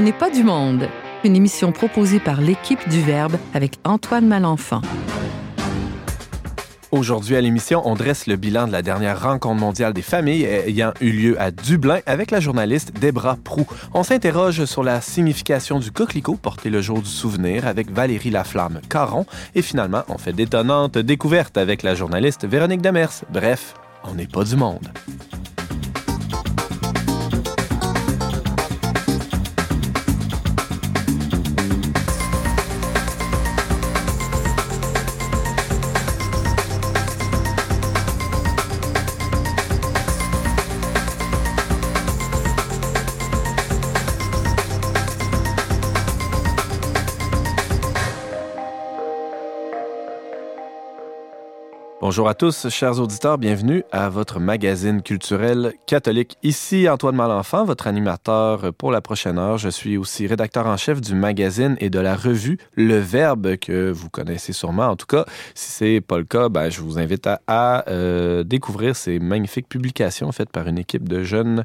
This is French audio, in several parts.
On n'est pas du monde. Une émission proposée par l'équipe du Verbe avec Antoine Malenfant. Aujourd'hui à l'émission, on dresse le bilan de la dernière rencontre mondiale des familles ayant eu lieu à Dublin avec la journaliste Debra Prou. On s'interroge sur la signification du coquelicot porté le jour du souvenir avec Valérie Laflamme Caron et finalement, on fait d'étonnantes découvertes avec la journaliste Véronique Demers. Bref, on n'est pas du monde. Bonjour à tous, chers auditeurs, bienvenue à votre magazine culturel catholique. Ici Antoine Malenfant, votre animateur pour la prochaine heure. Je suis aussi rédacteur en chef du magazine et de la revue Le Verbe que vous connaissez sûrement. En tout cas, si c'est pas le cas, ben, je vous invite à, euh, découvrir ces magnifiques publications faites par une équipe de jeunes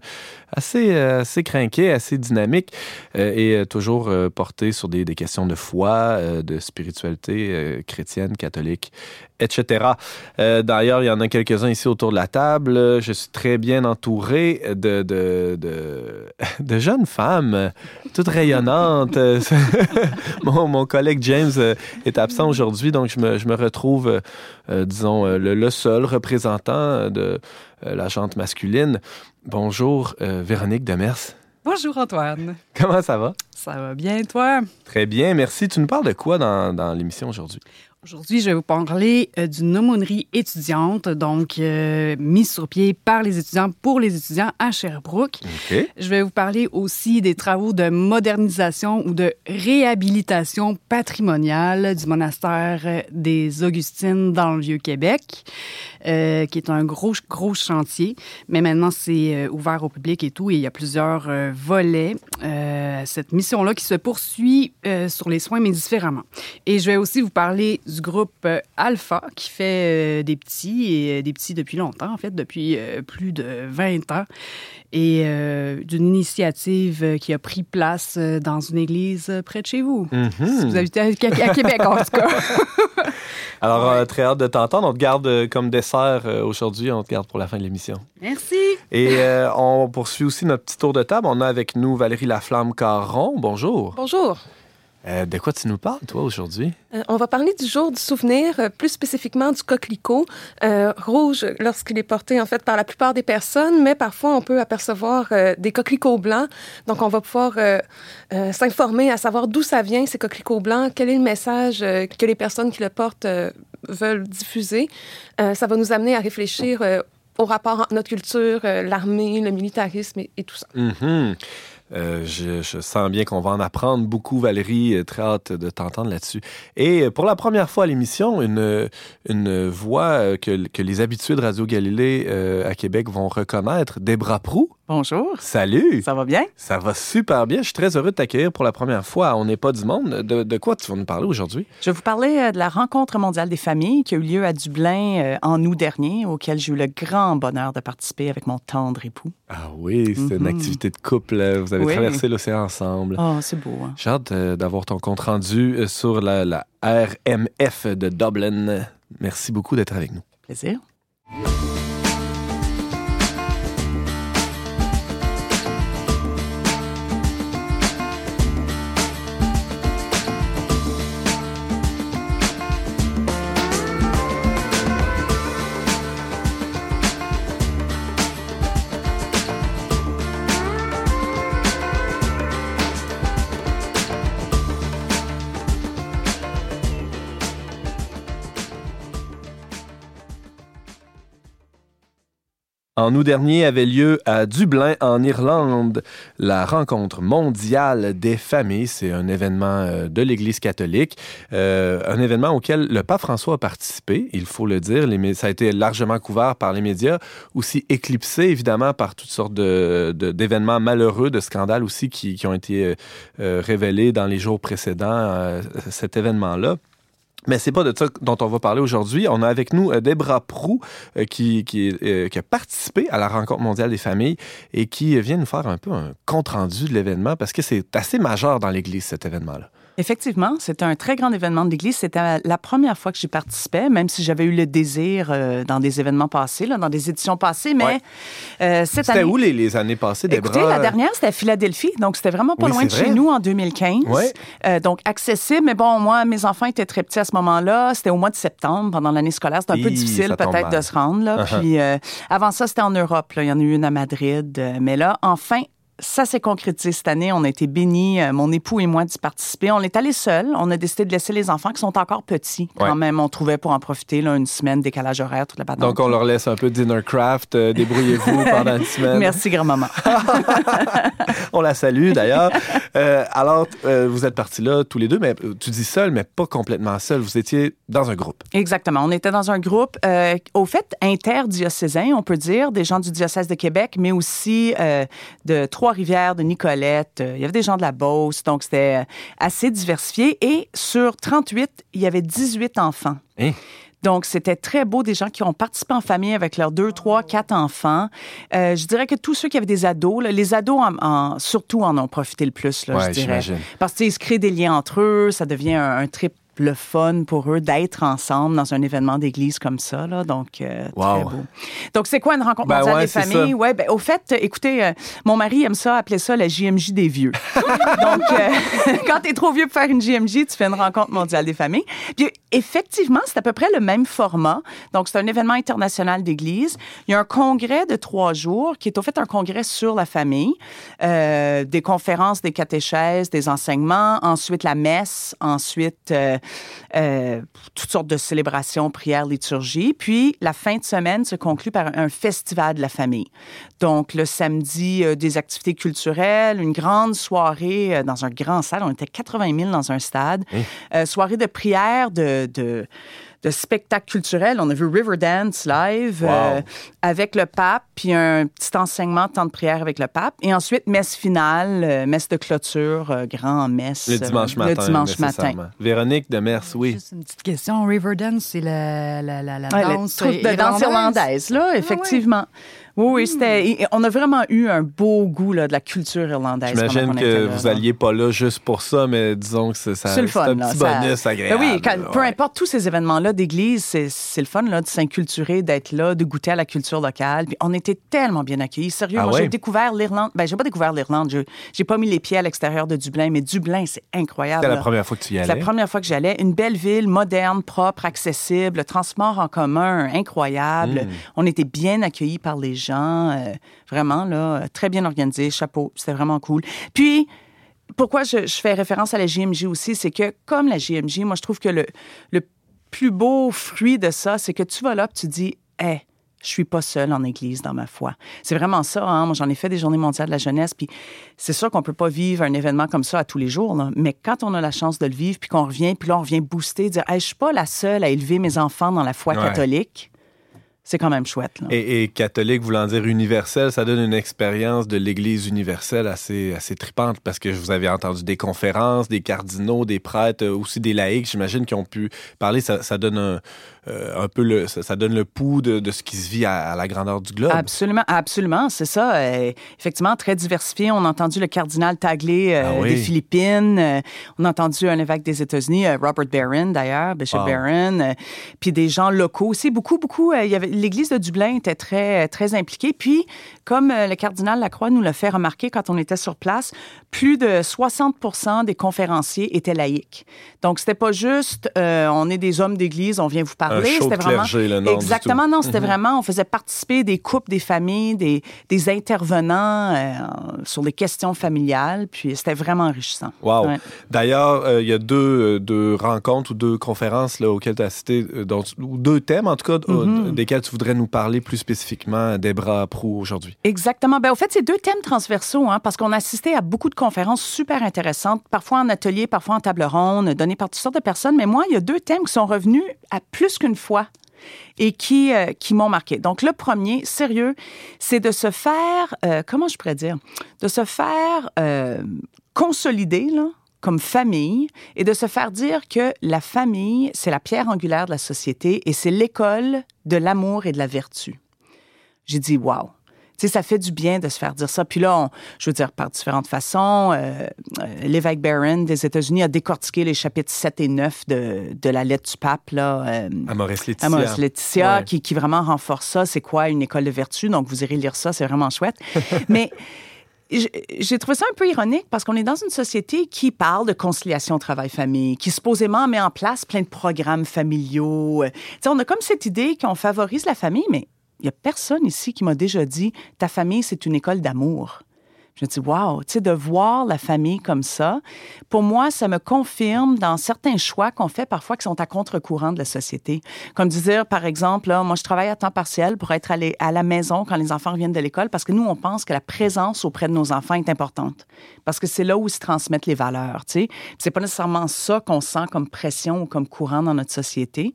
assez, euh, assez crinqués, assez dynamiques euh, et toujours portées sur des, des, questions de foi, de spiritualité chrétienne, catholique etc. Euh, d'ailleurs, il y en a quelques-uns ici autour de la table. Je suis très bien entouré de, de, de, jeunes femmes, toutes rayonnantes. mon, mon, collègue James euh, est absent aujourd'hui, donc je me, je me retrouve, euh, disons, le, seul représentant de la jante masculine. Bonjour, Véronique Demers. Bonjour Antoine. Comment ça va? Ça va bien, toi? Très bien, merci. Tu nous parles de quoi dans, dans l'émission aujourd'hui? Aujourd'hui, je vais vous parler euh, d'une aumônerie étudiante, donc euh, mise sur pied par les étudiants pour les étudiants à Sherbrooke. Je vais vous parler aussi des travaux de modernisation ou de réhabilitation patrimoniale du monastère des Augustines dans le Vieux-Québec, euh, qui est un gros, gros chantier. Mais maintenant, c'est ouvert au public et tout, et il y a plusieurs volets. cette mission-là qui se poursuit sur les soins, mais différemment. Et je vais aussi vous parler du groupe euh, Alpha qui fait euh, des petits et euh, des petits depuis longtemps, en fait, depuis plus de 20 ans, et d'une initiative qui a pris place dans une église près de chez vous. Mm-hmm. Si vous habitez à, Québec, en tout cas. Alors, très hâte de t'entendre. On te garde comme dessert aujourd'hui. On te garde pour la fin de l'émission. Merci. Et on poursuit aussi notre petit tour de table. On a avec nous Valérie Laflamme-Caron. Bonjour. Bonjour. Euh, de quoi tu nous parles, toi, aujourd'hui? Euh, on va parler du jour du souvenir, euh, plus spécifiquement du coquelicot rouge lorsqu'il est porté, en fait, par la plupart des personnes, mais parfois on peut apercevoir des coquelicots blancs. Donc, on va pouvoir s'informer à savoir d'où ça vient, ces coquelicots blancs, quel est le message que les personnes qui le portent veulent diffuser. ça va nous amener à réfléchir au rapport entre notre culture, l'armée, le militarisme et, tout ça. Mm-hmm. Euh, je, je, sens bien qu'on va en apprendre beaucoup, Valérie. Très hâte de t'entendre là-dessus. Et pour la première fois à l'émission, une, une voix que, que les habitués de Radio Galilée euh, à Québec vont reconnaître, Debra Prou. Bonjour. Salut. Ça va bien? Ça va super bien. Je suis très heureux de t'accueillir pour la première fois On n'est pas du monde. De, de, quoi tu vas nous parler aujourd'hui? Je vais vous parler euh, de la rencontre mondiale des familles qui a eu lieu à Dublin euh, en août dernier, auquel j'ai eu le grand bonheur de participer avec mon tendre époux. Ah oui, c'est une mhm. activité de couple. Vous avez traversé l'océan ensemble. Oh, c'est beau. Hein? J'ai hâte euh, d'avoir ton compte rendu sur la, la RMF de Dublin. Merci beaucoup d'être avec nous. Plaisir. En août dernier avait lieu à Dublin, en Irlande, la rencontre mondiale des familles. C'est un événement euh, de l'Église catholique, euh, un événement auquel le pape François a participé, il faut le dire. ça a été largement couvert par les médias, aussi éclipsé évidemment par toutes sortes d'événements malheureux, de scandales aussi qui, ont été euh, révélés dans les jours précédents cet événement-là. Mais c'est pas de ça dont on va parler aujourd'hui. On a avec nous euh, Debra Prou euh, qui, qui, euh, qui, a participé à la rencontre mondiale des familles et qui vient nous faire un peu un compte rendu de l'événement parce que c'est assez majeur dans l'Église cet événement-là. Effectivement, c'était un très grand événement de l'Église. C'était la première fois que j'y participais, même si j'avais eu le désir euh, dans des événements passés, là, dans des éditions passées. Mais euh, cette année. C'était où les, années passées, des Écoutez, la dernière, c'était à Philadelphie. Donc, c'était vraiment pas loin de chez nous en 2015. Euh, donc, accessible. Mais bon, moi, mes enfants étaient très petits à ce moment-là. C'était au mois de septembre, pendant l'année scolaire. C'était un peu difficile, peut-être, de se rendre. Là. Uh-huh. Puis, avant ça, c'était en Europe. Là. Il y en a eu une à Madrid. mais là, enfin, ça s'est concrétisé cette année. On a été bénis, euh, mon époux et moi, d'y participer. On est allés seuls. On a décidé de laisser les enfants qui sont encore petits. Quand même, on trouvait pour en profiter là, une semaine, décalage horaire, toute la patente. Donc, on leur laisse un peu dinner craft. Euh, débrouillez-vous pendant une semaine. Merci, grand-maman. on la salue, d'ailleurs. Euh, alors, vous êtes partis là tous les deux, mais tu dis seul, mais pas complètement seul. Vous étiez dans un groupe. Exactement. On était dans un groupe, au fait, interdiocésain, on peut dire, des gens du diocèse de Québec, mais aussi de trois rivières de Nicolette. Euh, il y avait des gens de la Beauce, donc c'était euh, assez diversifié. Et sur 38, il y avait 18 enfants. Hein? Donc, c'était très beau, des gens qui ont participé en famille avec leurs deux, trois, quatre enfants. Euh, je dirais que tous ceux qui avaient des ados, les ados en, surtout en ont profité le plus, là, je dirais. Parce qu'ils se créent des liens entre eux, ça devient un, un trip le fun pour eux d'être ensemble dans un événement d'église comme ça. Là. Donc, euh, très beau. Donc, c'est quoi une rencontre ben mondiale des familles? Ouais, ben, au fait, écoutez, euh, mon mari aime ça, appeler ça la JMJ des vieux. Donc, euh, quand tu es trop vieux pour faire une JMJ, tu fais une rencontre mondiale des familles. Puis, effectivement, c'est à peu près le même format. Donc, c'est un événement international d'église. Il y a un congrès de trois jours qui est au fait un congrès sur la famille, des conférences, des catéchèses, des enseignements, ensuite la messe, ensuite euh, toutes sortes de célébrations, prières, liturgies. Puis la fin de semaine se conclut par un festival de la famille. Donc le samedi, euh, des activités culturelles, une grande soirée euh, dans un grand salle. On était 80 000 dans un stade. soirée de prière, de, de de spectacle culturel. On a vu Riverdance live euh, avec le pape, puis un petit enseignement, temps de prière avec le pape. Et ensuite, messe finale, euh, messe de clôture, euh, grand messe. Le dimanche matin. Le dimanche matin. Véronique de Mers, oui. Juste une petite question. Riverdance, c'est la, la, la, la danse, de danse irlandaise, là, ah effectivement. Oui, oui, c'était. On a vraiment eu un beau goût là, de la culture irlandaise. J'imagine que vous alliez pas là juste pour ça, mais disons que c'est, ça, le fun, un petit bonus agréable. oui, peu importe tous ces événements-là d'église, c'est, le fun là, de s'inculturer, d'être là, de goûter à la culture locale. Puis on était tellement bien accueillis. Sérieux, ah moi, j'ai découvert l'Irlande. Ben, j'ai pas découvert l'Irlande. Je, j'ai pas mis les pieds à l'extérieur de Dublin, mais Dublin, c'est incroyable. C'était la première fois que tu y allais. C'est la première fois que j'allais. Une belle ville, moderne, propre, accessible, le transport en commun, incroyable. Hmm. On était bien accueillis par les gens. Euh, Vraiment, là, très bien organisé, chapeau, c'était vraiment cool. Puis, pourquoi je, fais référence à la JMJ aussi, c'est que comme la JMJ, moi, je trouve que le, le plus beau fruit de ça, c'est que tu vas là, tu dis, hé, je suis pas seule en église dans ma foi. C'est vraiment ça. Hein? Moi, j'en ai fait des journées mondiales de la jeunesse, puis c'est sûr qu'on peut pas vivre un événement comme ça à tous les jours, mais quand on a la chance de le vivre, puis qu'on revient, puis là, on revient booster, dire, hey, je suis pas la seule à élever mes enfants dans la foi catholique c'est quand même chouette. Et, catholique voulant dire universel, ça donne une expérience de l'Église universelle assez, assez tripante parce que vous avez entendu des conférences, des cardinaux, des prêtres, aussi des laïcs, j'imagine, qui ont pu parler. Ça, ça donne un, euh, un peu le, ça, donne le pouls de, de, ce qui se vit à, la grandeur du globe. Absolument, absolument, c'est ça. Euh, effectivement, très diversifié. On a entendu le cardinal Taglé euh, ah des Philippines. on a entendu un évêque des États-Unis, Robert Barron d'ailleurs, Bishop Barron. puis des gens locaux aussi. Beaucoup, beaucoup. il y avait l'Église de Dublin était très, très impliquée. Puis, comme le cardinal Lacroix nous l'a fait remarquer quand on était sur place, plus de 60 des conférenciers étaient laïcs. Donc, c'était pas juste on est des hommes d'Église, on vient vous parler c'était vraiment exactement non, c'était mhm. vraiment on faisait participer des couples, des familles, des, des intervenants euh, sur les questions familiales, puis c'était vraiment enrichissant. Wow. D'ailleurs, euh, il y a deux, euh, deux, rencontres ou deux conférences là, auxquelles tu as assisté, ou deux thèmes en tout cas, mhm. desquels tu voudrais nous parler plus spécifiquement, Debra Prou aujourd'hui. Exactement. Ben, au fait, c'est deux thèmes transversaux, hein, parce qu'on a assisté à beaucoup de conférences super intéressantes, parfois en atelier, parfois en table ronde, données par toutes sortes de personnes. Mais moi, il y a deux thèmes qui sont revenus à plus qu'une fois et qui, euh, qui m'ont marqué. Donc, le premier, sérieux, c'est de se faire, euh, comment je pourrais dire, de se faire euh, consolider, là, comme famille et de se faire dire que la famille, c'est la pierre angulaire de la société et c'est l'école de l'amour et de la vertu. J'ai dit, wow, sais, ça fait du bien de se faire dire ça. Puis là, je veux dire, par différentes façons, euh, euh, l'évêque Barron des États-Unis a décortiqué les chapitres 7 et 9 de, de la lettre du pape, là. Euh, Amoris Laetitia. Amoris Laetitia, qui, qui vraiment renforce ça. C'est quoi une école de vertu? Donc, vous irez lire ça, c'est vraiment chouette. Mais j'ai trouvé ça un peu ironique parce qu'on est dans une société qui parle de conciliation travail-famille, qui supposément met en place plein de programmes familiaux. sais, on a comme cette idée qu'on favorise la famille, mais il n'y a personne ici qui m'a déjà dit ta famille, c'est une école d'amour. Je me dis, wow, tu sais, de voir la famille comme ça, pour moi, ça me confirme dans certains choix qu'on fait parfois qui sont à contre-courant de la société. Comme dire, par exemple, là, moi, je travaille à temps partiel pour être allé à la maison quand les enfants reviennent de l'école parce que nous, on pense que la présence auprès de nos enfants est importante. Parce que c'est là où se transmettent les valeurs, tu sais. C'est pas nécessairement ça qu'on sent comme pression ou comme courant dans notre société.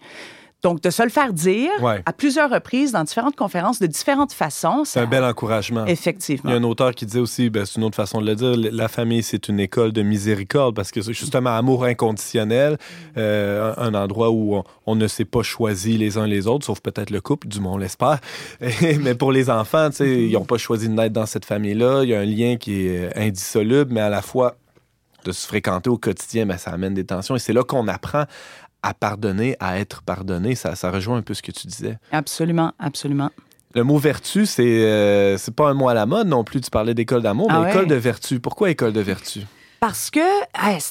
Donc, de se le faire dire à plusieurs reprises dans différentes conférences de différentes façons. C'est un bel encouragement. Effectivement. Il y a un auteur qui dit aussi, ben, c'est une autre façon de le dire, la famille, c'est une école de miséricorde parce que c'est justement amour inconditionnel, euh, un, endroit où on, ne s'est pas choisi les uns les autres, sauf peut-être le couple, du moins on l'espère. mais pour les enfants, ils n'ont pas choisi de naître dans cette famille-là. Il y a un lien qui est indissoluble, mais à la fois de se fréquenter au quotidien, ben, ça amène des tensions. Et c'est là qu'on apprend à pardonner, à être pardonné. Ça, ça rejoint un peu ce que tu disais. Absolument, absolument. Le mot vertu, c'est euh, pas un mot à la mode non plus. Tu parlais d'école d'amour, ah mais école de vertu. Pourquoi école de vertu? Parce que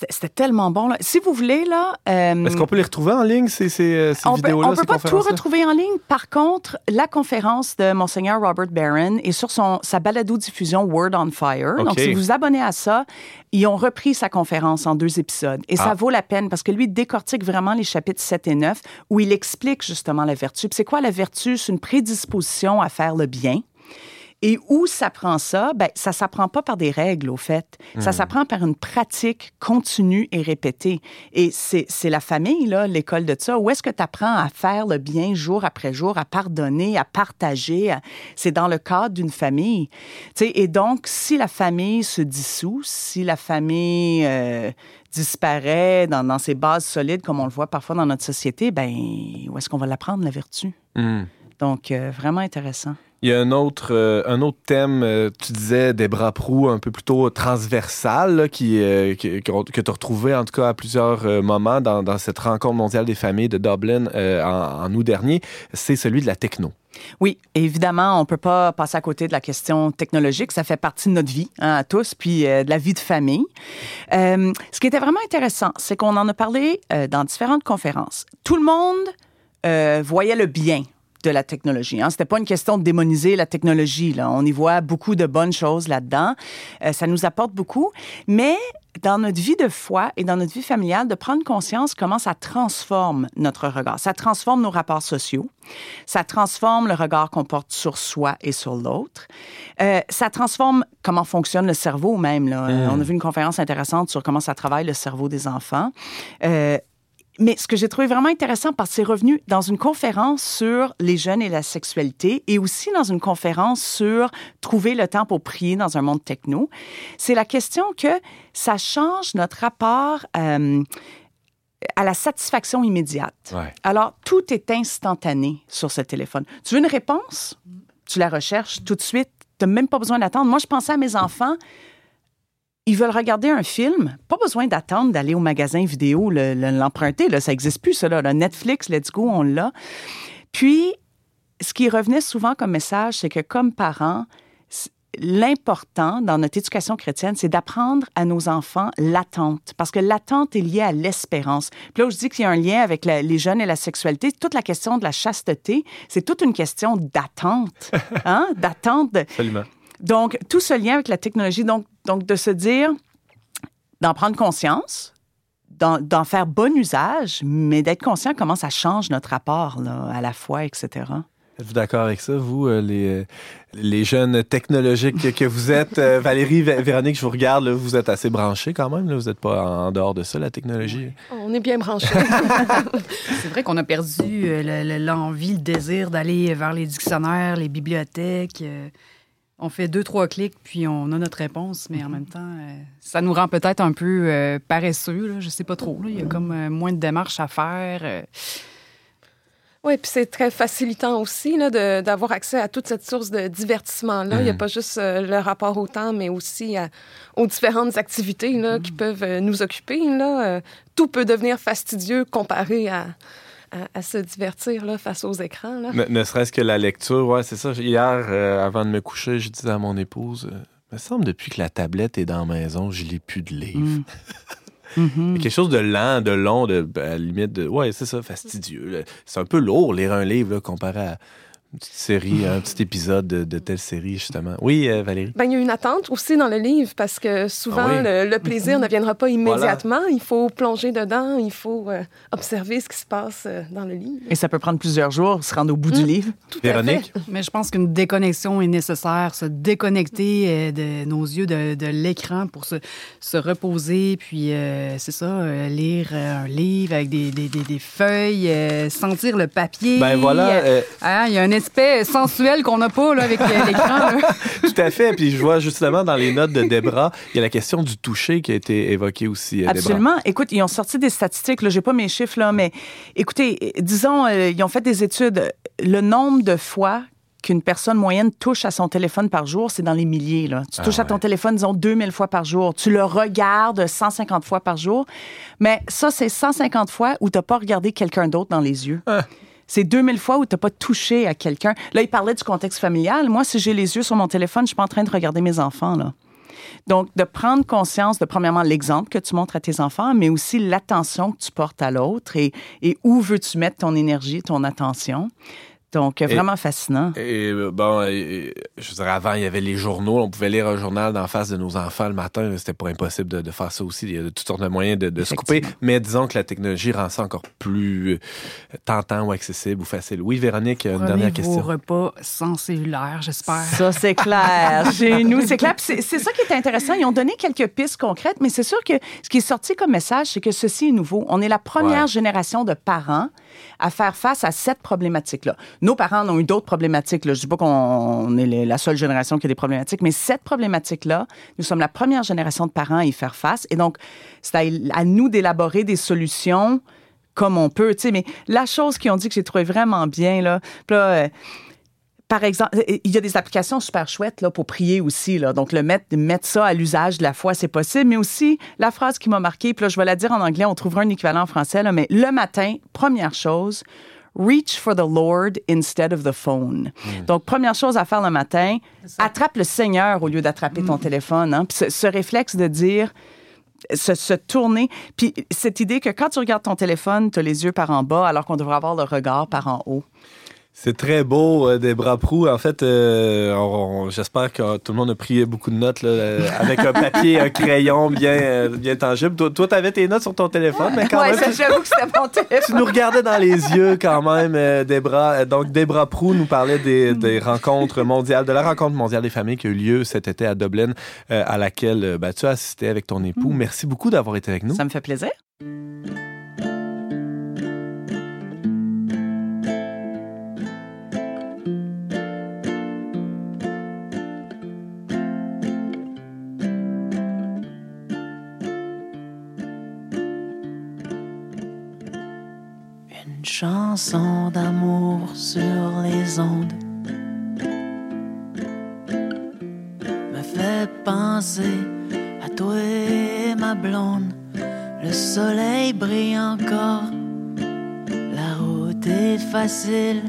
c'était tellement bon. Là. Si vous voulez, là. Euh, Est-ce qu'on peut les retrouver en ligne, ces, ces, euh, ces vidéos-là? On peut pas tout retrouver en ligne. Par contre, la conférence de Monseigneur Robert Barron est sur son, sa balado-diffusion Word on Fire. Donc, si vous vous abonnez à ça, ils ont repris sa conférence en deux épisodes. Et ça ah. vaut la peine parce que lui décortique vraiment les chapitres 7 et 9 où il explique justement la vertu. C'est quoi la vertu? C'est une prédisposition à faire le bien. Et où s'apprend ça? Ben, ça s'apprend pas par des règles, au fait. Ça hmm. s'apprend par une pratique continue et répétée. Et c'est la famille, là, l'école de ça. Où est-ce que tu apprends à faire le bien jour après jour, à pardonner, à partager? C'est dans le cadre d'une famille. et donc, si la famille se dissout, si la famille euh, disparaît dans, dans, ses bases solides, comme on le voit parfois dans notre société, ben où est-ce qu'on va l'apprendre, la vertu? Hmm. Donc, euh, vraiment intéressant. Il y a un autre, euh, un autre thème, euh, tu disais des bras prou un peu plutôt transversal, qui, euh, que, tu as retrouvé en tout cas à plusieurs moments dans, dans, cette rencontre mondiale des familles de Dublin en, août dernier, c'est celui de la techno. Oui, évidemment, on ne peut pas passer à côté de la question technologique. Ça fait partie de notre vie, hein, à tous, puis de la vie de famille. ce qui était vraiment intéressant, c'est qu'on en a parlé dans différentes conférences. Tout le monde voyait le bien de la technologie. Hein. C'était pas une question de démoniser la technologie. Là. On y voit beaucoup de bonnes choses là-dedans. Euh, ça nous apporte beaucoup. Mais dans notre vie de foi et dans notre vie familiale, de prendre conscience comment ça transforme notre regard. Ça transforme nos rapports sociaux. Ça transforme le regard qu'on porte sur soi et sur l'autre. Euh, ça transforme comment fonctionne le cerveau même. Là. Mmh. On a vu une conférence intéressante sur comment ça travaille le cerveau des enfants. Euh, mais ce que j'ai trouvé vraiment intéressant, parce que c'est revenu dans une conférence sur les jeunes et la sexualité et aussi dans une conférence sur trouver le temps pour prier dans un monde techno, c'est la question que ça change notre rapport euh, à la satisfaction immédiate. Alors, tout est instantané sur ce téléphone. Tu veux une réponse? Tu la recherches tout de suite. Tu n'as même pas besoin d'attendre. Moi, je pensais à mes enfants ils veulent regarder un film, pas besoin d'attendre d'aller au magasin vidéo l'emprunter. Ça n'existe plus, ça. Là. Netflix, let's go, on l'a. Puis, ce qui revenait souvent comme message, c'est que comme parents, l'important dans notre éducation chrétienne, c'est d'apprendre à nos enfants l'attente, parce que l'attente est liée à l'espérance. Puis là, je dis qu'il y a un lien avec les jeunes et la sexualité. Toute la question de la chasteté, c'est toute une question d'attente, hein? d'attente. Absolument. Donc, tout ce lien avec la technologie, donc, donc de se dire, d'en prendre conscience, d'en faire bon usage, mais d'être conscient comment ça change notre rapport à la foi, etc. Êtes-vous d'accord avec ça, vous, euh, les, euh, les jeunes technologiques que vous êtes? Euh, Valérie, Véronique, je vous regarde, vous êtes assez branchés quand même. Vous n'êtes pas en dehors de ça, la technologie. On est bien branchés. C'est vrai qu'on a perdu l'envie, le désir d'aller vers les dictionnaires, les bibliothèques on fait deux, trois clics, puis on a notre réponse, mais en même temps, euh, ça nous rend peut-être un peu euh, paresseux. Là, je sais pas trop. Là. Il y a comme euh, moins de démarches à faire. Oui, puis c'est très facilitant aussi d'avoir accès à toute cette source de divertissement-là. Il n'y a mhm. pas juste le rapport au temps, mais aussi aux différentes activités là, qui mhm. peuvent nous occuper. Là. tout peut devenir fastidieux comparé à, à, se divertir là, face aux écrans. Là. Ne, serait-ce que la lecture, ouais, c'est ça. Hier, euh, avant de me coucher, je disais à mon épouse, euh, il me semble depuis que la tablette est dans la maison, je lis plus de livres. Mm. Mm-hmm. quelque chose de lent, de long, de, à la limite de. Ouais, c'est ça, fastidieux. C'est un peu lourd lire un livre là, comparé à une petite série, un petit épisode de, telle série, justement. Oui, euh, Valérie? Ben, il y a une attente aussi dans le livre parce que souvent, ah le, plaisir ne viendra pas immédiatement. Il faut plonger dedans, il faut euh, observer ce qui se passe euh, dans le livre. Et ça peut prendre plusieurs jours, se rendre au bout du mmh. livre. Tout Véronique? À fait. Mais je pense qu'une déconnexion est nécessaire, se déconnecter de nos yeux de, de l'écran pour se, se, reposer, puis c'est ça, lire un livre avec des, des, des, feuilles, sentir le papier. Ben voilà. Hein, il y a un aspect sensuel qu'on n'a pas là, avec l'écran. Tout à fait. Puis je vois justement dans les notes de Debra, il y a la question du toucher qui a été évoquée aussi. Euh, Absolument. Écoute, ils ont sorti des statistiques. Là, j'ai pas mes chiffres là, mais écoutez, disons, euh, ils ont fait des études. Le nombre de fois qu'une personne moyenne touche à son téléphone par jour, c'est dans les milliers. Là. Tu ah touches à ton téléphone, disons, 2000 fois par jour. Tu le regardes 150 fois par jour. Mais ça, c'est 150 fois où tu n'as pas regardé quelqu'un d'autre dans les yeux. Ah. C'est 2000 fois où tu pas touché à quelqu'un. Là, il parlait du contexte familial. Moi, si j'ai les yeux sur mon téléphone, je suis pas en train de regarder mes enfants, là. Donc, de prendre conscience de, premièrement, l'exemple que tu montres à tes enfants, mais aussi l'attention que tu portes à l'autre et, et où veux-tu mettre ton énergie, ton attention. Donc, vraiment fascinant. Et euh, bon, je dirais, avant, il y avait les journaux. On pouvait lire un journal d'en face de nos enfants le matin. C'était pas impossible de, faire ça aussi. Il y a toutes sortes de moyens de, se couper. Mais disons que la technologie rend ça encore plus euh, tentant ou accessible ou facile. Oui, Véronique, une dernière question. vos repas sans cellulaire, j'espère. Ça, c'est clair. Chez nous, c'est clair. C'est ça qui est intéressant. Ils ont donné quelques pistes concrètes, mais c'est sûr que ce qui est sorti comme message, c'est que ceci est nouveau. On est la première génération de parents à faire face à cette problématique-là. Nos parents ont eu d'autres problématiques. Là. Je ne dis pas qu'on est la seule génération qui a des problématiques, mais cette problématique-là, nous sommes la première génération de parents à y faire face. Et donc, c'est à, nous d'élaborer des solutions comme on peut. Mais la chose qu'ils ont dit que j'ai trouvé vraiment bien, là, là euh, par exemple, il y a des applications super chouettes là, pour prier aussi. Là. Donc, le mettre, mettre ça à l'usage de la foi, c'est possible. Mais aussi, la phrase qui m'a marqué, puis là, je vais la dire en anglais, on trouvera un équivalent en français, là, mais le matin, première chose, reach for the Lord instead of the phone. Hmm. Donc, première chose à faire le matin, attrape le Seigneur au lieu d'attraper ton hmm. téléphone. Hein. Puis ce, réflexe de dire, se, se, tourner. Puis cette idée que quand tu regardes ton téléphone, tu as les yeux par en bas alors qu'on devrait avoir le regard par en haut. C'est très beau, euh, des bras. En fait, euh, j'espère que tout le monde a pris beaucoup de notes là, euh, avec un papier, un crayon bien, bien tangible. Toi, tu avais tes notes sur ton téléphone, mais quand ouais, même. j'avoue que c'était mon téléphone. Tu nous regardais dans les yeux quand même, des bras. Donc, Debra Prou nous parlait des, des, rencontres mondiales, de la rencontre mondiale des familles qui a eu lieu cet été à Dublin, à laquelle ben, tu as assisté avec ton époux. Mm. Merci beaucoup d'avoir été avec nous. Ça me fait plaisir. Chanson d'amour sur les ondes me fait penser à toi et ma blonde. Le soleil brille encore, la route est facile,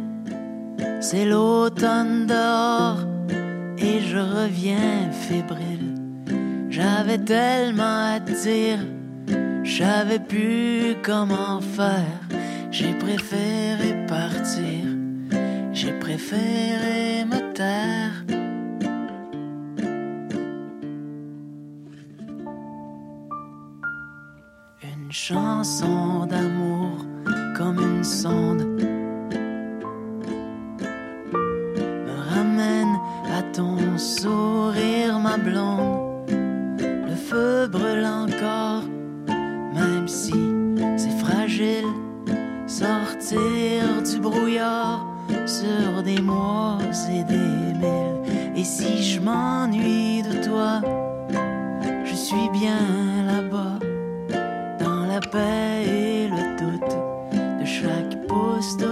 c'est l'automne dehors et je reviens fébrile. J'avais tellement à dire, j'avais plus comment faire. J'ai préféré partir, j'ai préféré me taire. Une chanson d'amour comme une sonde me ramène à ton sourire, ma blonde. Le feu brûle sortir du brouillard sur des mois et des milles Et si je m'ennuie de toi, je suis bien là-bas, dans la paix et le doute de chaque poste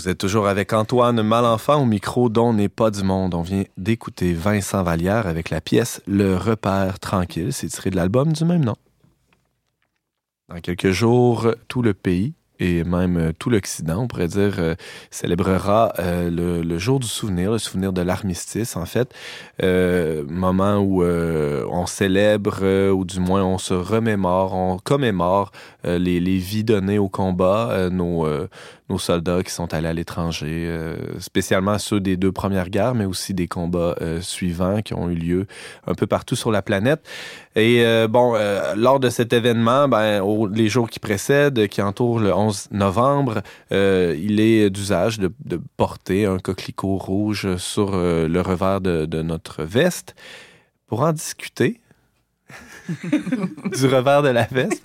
Vous êtes toujours avec Antoine Malenfant au micro dont n'est pas du monde. On vient d'écouter Vincent Vallière avec la pièce Le repère tranquille. C'est tiré de l'album du même nom. Dans quelques jours, tout le pays et même euh, tout l'Occident, on pourrait dire, euh, célébrera euh, le, jour du souvenir, le souvenir de l'armistice, en fait, moment où on célèbre, ou du moins on se remémore, on commémore les, vies données au combat, nos, nos soldats qui sont allés à l'étranger, spécialement ceux des deux premières guerres, mais aussi des combats suivants qui ont eu lieu un peu partout sur la planète. Et euh, bon, lors de cet événement, ben, les jours qui précèdent, qui entourent le 11 novembre, il est d'usage de, de, porter un coquelicot rouge sur le revers de, de notre veste. Pour en discuter, du revers de la veste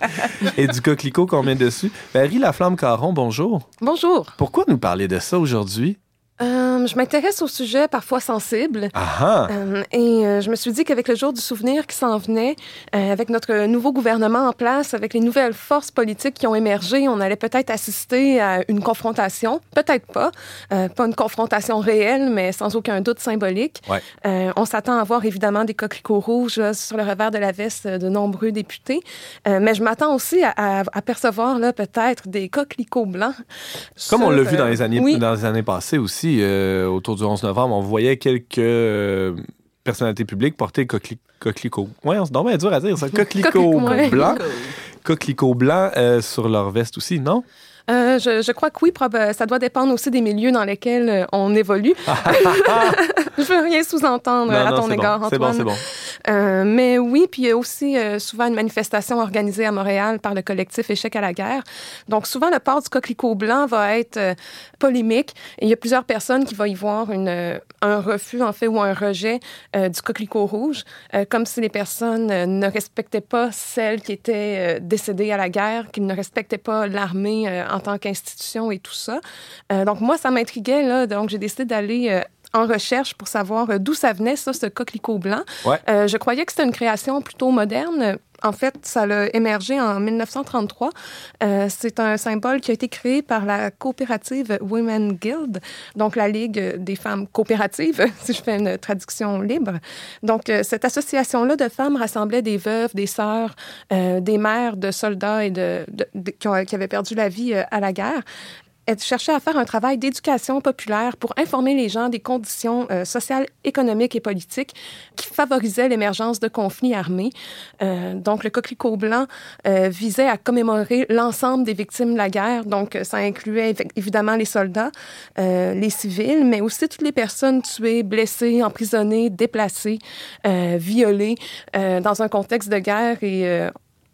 et du coquelicot qu'on met dessus. Marie Laflamme-Caron, bonjour. Bonjour. Pourquoi nous parler de ça aujourd'hui? Euh, je m'intéresse aux sujets parfois sensibles. Euh, et euh, je me suis dit qu'avec le jour du souvenir qui s'en venait, avec notre nouveau gouvernement en place, avec les nouvelles forces politiques qui ont émergé, on allait peut-être assister à une confrontation. Peut-être pas. pas une confrontation réelle, mais sans aucun doute symbolique. on s'attend à voir évidemment des coquelicots rouges sur le revers de la veste de nombreux députés. mais je m'attends aussi à, percevoir là peut-être des coquelicots blancs. Comme on l'a vu dans les années, dans les années passées aussi. Euh, autour du 11 novembre, on voyait quelques euh, personnalités publiques porter coquelicot. Ouais, c'est bien dur à dire ça. Coquelicot blanc. Coquelicot blanc euh, sur leur veste aussi, non? Euh, je, crois que oui, ça doit dépendre aussi des milieux dans lesquels on évolue. je veux rien sous-entendre à ton égard, Antoine. C'est bon, c'est bon. Euh, mais oui, puis il y a aussi souvent une manifestation organisée à Montréal par le collectif Échec à la guerre. Donc souvent, le port du coquelicot blanc va être polémique. Et il y a plusieurs personnes qui vont y voir un refus, en fait, ou un rejet du coquelicot rouge, comme si les personnes ne respectaient pas celles qui étaient décédées à la guerre, qu'ils ne respectaient pas l'armée en tant qu'institution et tout ça. Euh, donc, moi, ça m'intriguait, là. Donc, j'ai décidé d'aller euh, en recherche pour savoir euh, d'où ça venait, ça, ce coquelicot blanc. je croyais que c'était une création plutôt moderne. En fait, ça a émergé en 1933. c'est un symbole qui a été créé par la coopérative Women Guild, donc la Ligue des femmes coopératives, si je fais une traduction libre. Donc, cette association-là de femmes rassemblait des veuves, des sœurs, des mères de soldats et de, qui, qui, avaient perdu la vie à la guerre. Elle cherchait à faire un travail d'éducation populaire pour informer les gens des conditions euh, sociales, économiques et politiques qui favorisaient l'émergence de conflits armés. Euh, donc, le coquelicot blanc euh, visait à commémorer l'ensemble des victimes de la guerre. Donc, ça incluait évidemment les soldats, les civils, mais aussi toutes les personnes tuées, blessées, emprisonnées, déplacées, violées dans un contexte de guerre et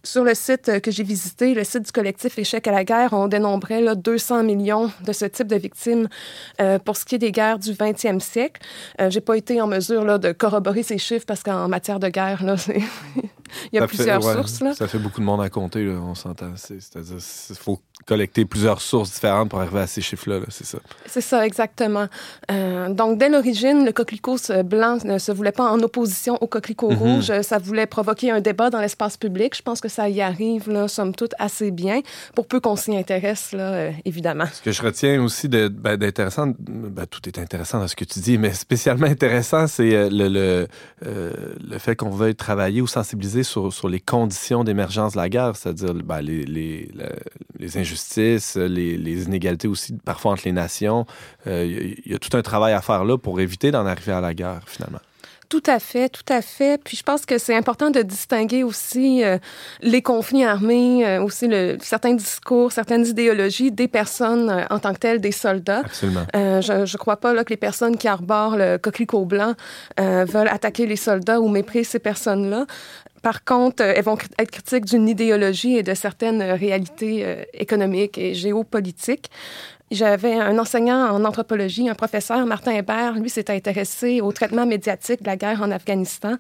sur le site euh, que j'ai visité, le site du collectif Échec à la guerre, on dénombrait là, 200 millions de ce type de victimes euh, pour ce qui est des guerres du 20e siècle. Euh, j'ai pas été en mesure là, de corroborer ces chiffres parce qu'en matière de guerre, là, il y a plusieurs sources. Là. Ça fait beaucoup de monde à compter, là, on s'entend. C'est-à-dire qu'il faut collecter plusieurs sources différentes pour arriver à ces chiffres-là, c'est ça. C'est ça, exactement. Euh, donc, dès l'origine, le coquelicot blanc ne se voulait pas en opposition au coquelicot mhm. rouge. Ça voulait provoquer un débat dans l'espace public. Je pense que ça y arrive, là, somme toute, assez bien, pour peu qu'on s'y intéresse, là, euh, évidemment. Ce que je retiens aussi ben, d'intéressant, ben, tout est intéressant dans ce que tu dis, mais spécialement intéressant, c'est euh, le, fait qu'on veuille travailler ou sensibiliser sur, sur les conditions d'émergence de la guerre, c'est-à-dire ben, les, les, les injustices les, les, inégalités aussi parfois entre les nations. Il euh, y, a tout un travail à faire là pour éviter d'en arriver à la guerre, finalement. Tout à fait, tout à fait. Puis je pense que c'est important de distinguer aussi euh, les conflits armés, euh, aussi le, certains discours, certaines idéologies des personnes en tant que telles, des soldats. Absolument. je ne crois pas là, que les personnes qui arborent le coquelicot blanc veulent attaquer les soldats ou mépriser ces personnes-là. Par contre, euh, elles vont être critiques d'une idéologie et de certaines réalités euh, économiques et géopolitiques. J'avais un enseignant en anthropologie, un professeur, Martin Hébert. Lui s'est intéressé au traitement médiatique de la guerre en Afghanistan.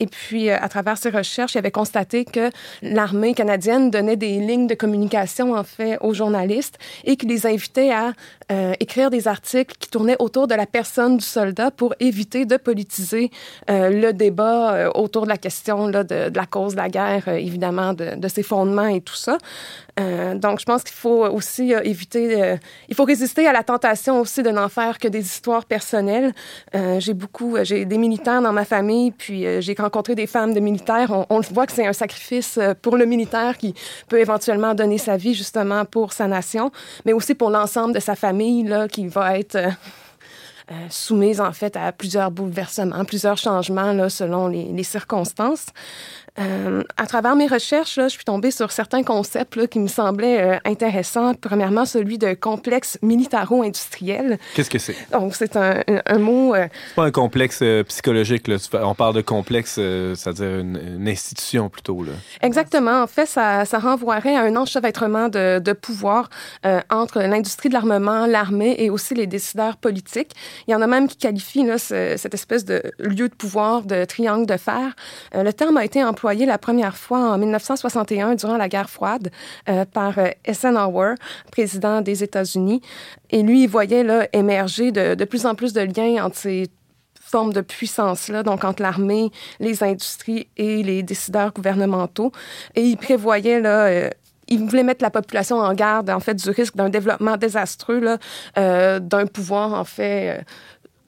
Et puis, euh, à travers ses recherches, il avait constaté que l'armée canadienne donnait des lignes de communication, en fait, aux journalistes et qu'il les invitait à euh, écrire des articles qui tournaient autour de la personne du soldat pour éviter de politiser euh, le débat autour de la question là, de, la cause de la guerre, évidemment, de, de, ses fondements et tout ça. Donc, je pense qu'il faut aussi éviter il faut résister à la tentation aussi de n'en faire que des histoires personnelles. Euh, j'ai beaucoup, euh, j'ai des militaires dans ma famille, puis euh, j'ai rencontré des femmes de militaires. On, on voit que c'est un sacrifice pour le militaire qui peut éventuellement donner sa vie justement pour sa nation, mais aussi pour l'ensemble de sa famille là, qui va être soumise en fait à plusieurs bouleversements, plusieurs changements là, selon les circonstances. Euh, à travers mes recherches, là, je suis tombée sur certains concepts là, qui me semblaient euh, intéressants. Premièrement, celui de complexe militaro-industriel. Qu'est-ce que c'est? Donc, c'est un, un, mot... Euh... C'est pas un complexe euh, psychologique. Là. On parle de complexe, c'est-à-dire une, une, institution plutôt. Là. Exactement. En fait, ça, ça renvoierait à un enchevêtrement de, de pouvoir entre l'industrie de l'armement, l'armée et aussi les décideurs politiques. Il y en a même qui qualifient là, ce, cette espèce de lieu de pouvoir, de triangle de fer. le terme a été employé la première fois en 1961 durant la guerre froide euh, par euh, Eisenhower, président des États-Unis. Et lui, il voyait là, émerger de, de plus en plus de liens entre ces formes de puissance-là, donc entre l'armée, les industries et les décideurs gouvernementaux. Et il prévoyait là, euh, il voulait mettre la population en garde, en fait, du risque d'un développement désastreux, là, euh, d'un pouvoir, en fait, euh,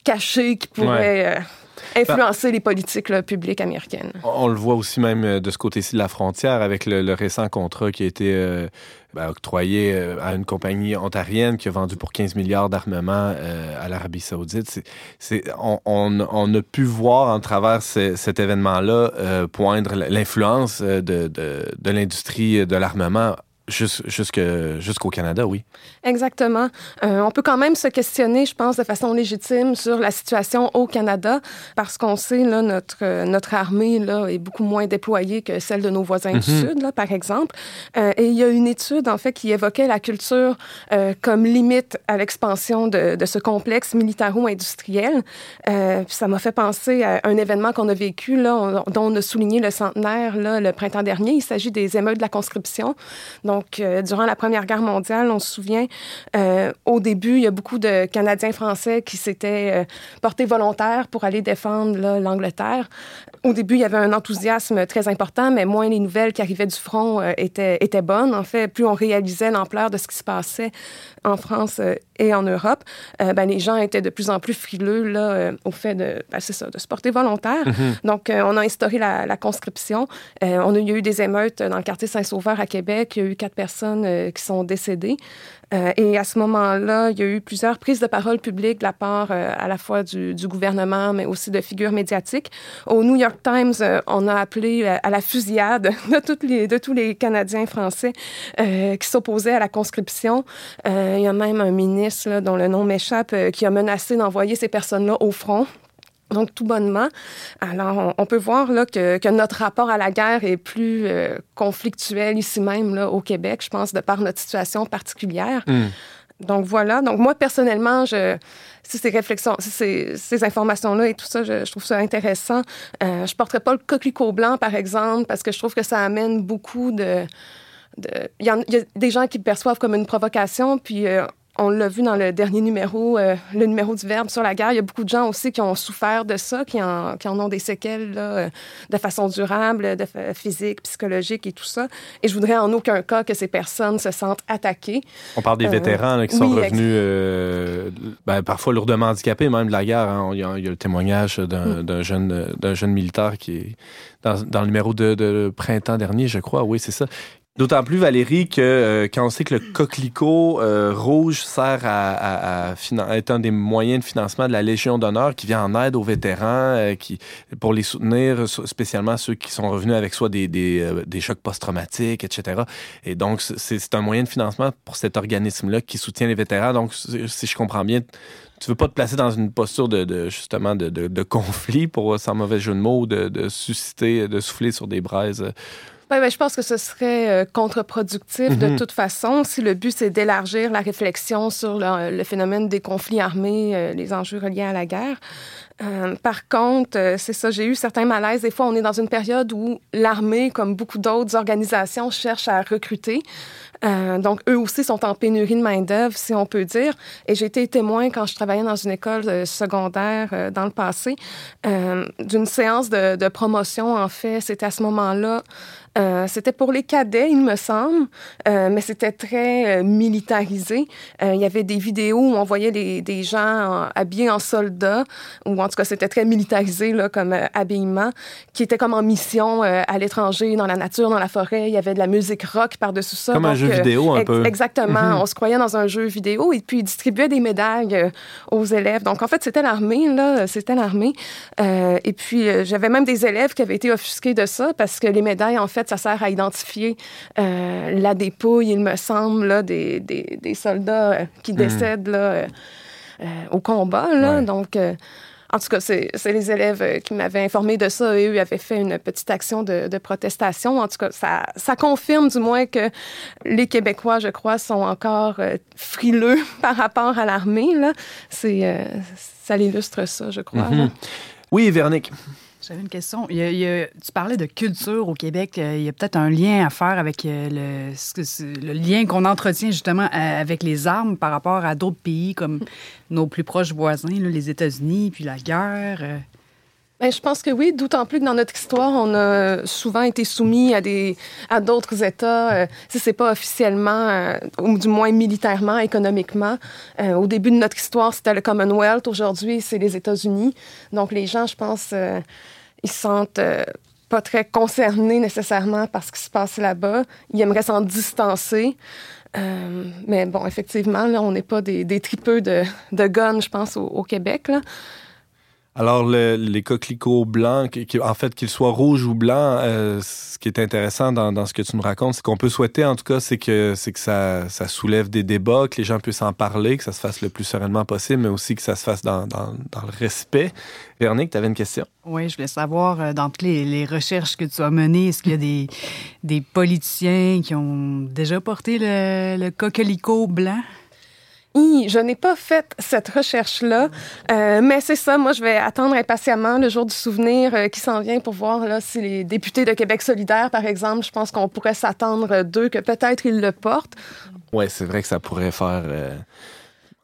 caché qui pourrait... Ouais influencer les politiques publiques américaines. On, le voit aussi même euh, de ce côté-ci de la frontière avec le, récent contrat qui a été euh, ben, octroyé euh, à une compagnie ontarienne qui a vendu pour 15 milliards d'armements à l'Arabie saoudite. On, on, a pu voir en travers cet événement-là poindre l'influence de, de, de l'industrie de l'armement jusqu'au Canada, oui. Exactement. Euh, on peut quand même se questionner, je pense, de façon légitime sur la situation au Canada, parce qu'on sait, là, notre, notre armée là, est beaucoup moins déployée que celle de nos voisins du mhm. Sud, là, par exemple. Euh, et il y a une étude, en fait, qui évoquait la culture euh, comme limite à l'expansion de, de, ce complexe militaro-industriel. Ça m'a fait penser à un événement qu'on a vécu, là, dont on a souligné le centenaire là, le printemps dernier. Il s'agit des émeutes de la conscription. Donc, donc, euh, durant la Première Guerre mondiale, on se souvient, euh, au début, il y a beaucoup de Canadiens français qui s'étaient euh, portés volontaires pour aller défendre l'Angleterre. Au début, il y avait un enthousiasme très important, mais moins les nouvelles qui arrivaient du front étaient, étaient bonnes. En fait, plus on réalisait l'ampleur de ce qui se passait en France et en Europe, ben, les gens étaient de plus en plus frileux là, au fait de, ben, ça, de se porter volontaire. Mm-hmm. Donc, on a instauré la, la conscription. on a, il y a eu des émeutes dans le quartier Saint-Sauveur à Québec. Il y a eu quatre personnes qui sont décédées. et à ce moment-là, il y a eu plusieurs prises de parole publiques de la part à la fois du, gouvernement, mais aussi de figures médiatiques. Au New York Times, on a appelé à la fusillade de tous les Canadiens français qui s'opposaient à la conscription. il y a même un ministre dont le nom m'échappe qui a menacé d'envoyer ces personnes-là au front. Donc, tout bonnement. Alors, on, peut voir là, que, que, notre rapport à la guerre est plus euh, conflictuel ici même, là, au Québec, je pense, de par notre situation particulière. Hmm. Donc, voilà. Donc, moi, personnellement, je, si ces réflexions, si ces, ces informations-là et tout ça, je, je trouve ça intéressant. Euh, je porterai pas le coquelicot blanc, par exemple, parce que je trouve que ça amène beaucoup de... Il y, y, a des gens qui le perçoivent comme une provocation, puis euh, on l'a vu dans le dernier numéro, euh, le numéro du Verbe sur la guerre. Il y a beaucoup de gens aussi qui ont souffert de ça, qui en, qui en ont des séquelles là, euh, de façon durable, de physique, psychologique et tout ça. Et je voudrais en aucun cas que ces personnes se sentent attaquées. On parle des euh, vétérans qui sont revenus ben, parfois lourdement handicapés, même de la guerre. Hein. Il, y a, le témoignage d'un mm. jeune, jeune militaire qui est dans, dans le numéro de, de, printemps dernier, je crois. Oui, c'est ça. D'autant plus, Valérie, que euh, quand on sait que le coquelicot euh, rouge sert à, être un des moyens de financement de la Légion d'honneur qui vient en aide aux vétérans, euh, pour les soutenir, spécialement ceux qui sont revenus avec soit des, chocs post-traumatiques, etc. Et donc, c'est un moyen de financement pour cet organisme-là qui soutient les vétérans. Donc, si je comprends bien, tu veux pas te placer dans une posture de, justement de, de, conflit pour, sans mauvais jeu de mots, de susciter, de souffler sur des braises ben, je pense que ce serait euh, contre-productif de mhm. toute façon si le but c'est d'élargir la réflexion sur le, phénomène des conflits armés, euh, les enjeux reliés à la guerre. Euh, par contre, c'est ça, j'ai eu certains malaises. Des fois, on est dans une période où l'armée, comme beaucoup d'autres organisations, cherche à recruter. Euh, donc, eux aussi sont en pénurie de main-d'œuvre, si on peut dire. Et j'ai été témoin quand je travaillais dans une école secondaire dans le passé d'une séance de, de, promotion, en fait. C'était à ce moment-là euh, c'était pour les cadets, il me semble, euh, mais c'était très euh, militarisé. il y avait des vidéos où on voyait des, des gens habillés en soldats, ou en tout cas c'était très militarisé là, comme habillement, qui étaient comme en mission à l'étranger, dans la nature, dans la forêt. Il y avait de la musique rock par-dessus ça. Comme un jeu vidéo un peu. Exactement. Mhm. On se croyait dans un jeu vidéo et puis ils distribuaient des médailles aux élèves. Donc en fait c'était l'armée là, c'était l'armée. et puis j'avais même des élèves qui avaient été offusqués de ça parce que les médailles en fait ça sert à identifier euh, la dépouille, il me semble, là, des, des, des soldats euh, qui hmm. décèdent là, euh, au combat. Là. Donc, en tout cas, c'est les élèves qui m'avaient informé de ça et eux avaient fait une petite action de, de, protestation. En tout cas, ça, ça confirme du moins que les Québécois, je crois, sont encore frileux par rapport à l'armée. C'est ça illustre ça, je crois. Mm-hmm. Oui, Véronique. J'avais une question. tu parlais de culture au Québec. Euh, il y a peut-être un lien à faire avec euh, le, le lien qu'on entretient justement euh, avec les armes par rapport à d'autres pays comme nos plus proches voisins, les États-Unis, puis la guerre. Bien, je pense que oui, d'autant plus que dans notre histoire, on a souvent été soumis à des à d'autres États, si c'est pas officiellement, ou du moins militairement, économiquement. au début de notre histoire, c'était le Commonwealth. Aujourd'hui, c'est les États-Unis. Donc, les gens, je pense, ils se sentent euh, pas très concernés nécessairement par ce qui se passe là-bas. Ils aimeraient s'en distancer. Euh, mais bon, effectivement, là, on n'est pas des, des tripeux de, de guns, je pense, au, au Québec. Là. Alors, les coquelicots blancs, en fait, qu'ils soient rouges ou blancs, euh, ce qui est intéressant dans, ce que tu nous racontes, c'est qu'on peut souhaiter, en tout cas, c'est que, c'est que ça, soulève des débats, que les gens puissent en parler, que ça se fasse le plus sereinement possible, mais aussi que ça se fasse dans, le respect. Véronique, tu avais une question? Oui, je voulais savoir, euh, dans toutes les, recherches que tu as menées, est-ce qu'il y a des, des politiciens qui ont déjà porté le coquelicot blanc? Je n'ai pas fait cette recherche-là, euh, mais c'est ça. Moi, je vais attendre impatiemment le jour du souvenir euh, qui s'en vient pour voir là, si les députés de Québec solidaire, par exemple, je pense qu'on pourrait s'attendre d'eux que peut-être ils le portent. Oui, c'est vrai que ça pourrait faire. Euh,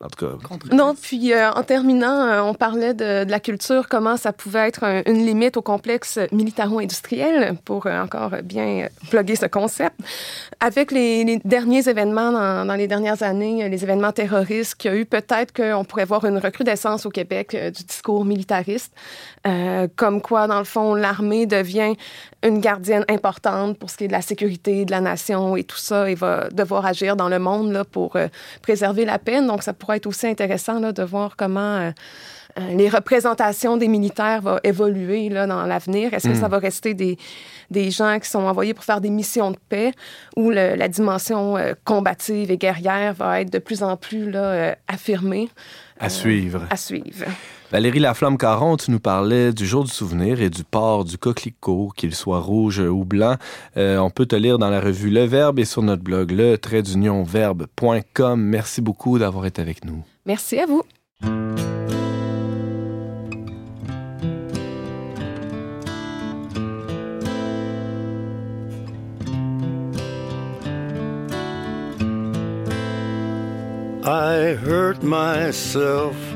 en tout cas. Non, puis euh, en terminant, euh, on parlait de, la culture, comment ça pouvait être une limite au complexe militaro-industriel, pour euh, encore bien plugger ce concept. Avec les, derniers événements dans, les dernières années, les événements terroristes qu'il y a eu, peut-être qu'on pourrait voir une recrudescence au Québec du discours militariste, comme quoi, dans le fond, l'armée devient une gardienne importante pour ce qui est de la sécurité de la nation et tout ça, et va devoir agir dans le monde là, pour préserver la paix. Donc, ça pourrait être aussi intéressant là, de voir comment euh, euh, les représentations des militaires vont évoluer là, dans l'avenir. Est-ce que ça hmm. va rester des, des gens qui sont envoyés pour faire des missions de paix ou la dimension euh, combative et guerrière va être de plus en plus là, affirmée? À suivre. À suivre. Valérie Laflamme-Caron, tu nous parlais du jour du souvenir et du port du coquelicot, qu'il soit rouge ou blanc. on peut te lire dans la revue Le Verbe et sur notre blog le trait verbe.com. Merci beaucoup d'avoir été avec nous. Merci à vous. I hurt myself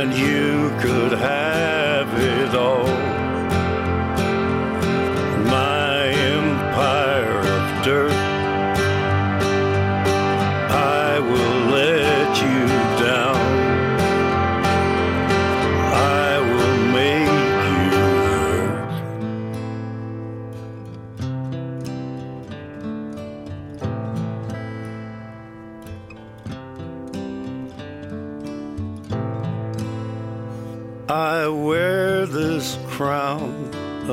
and you could have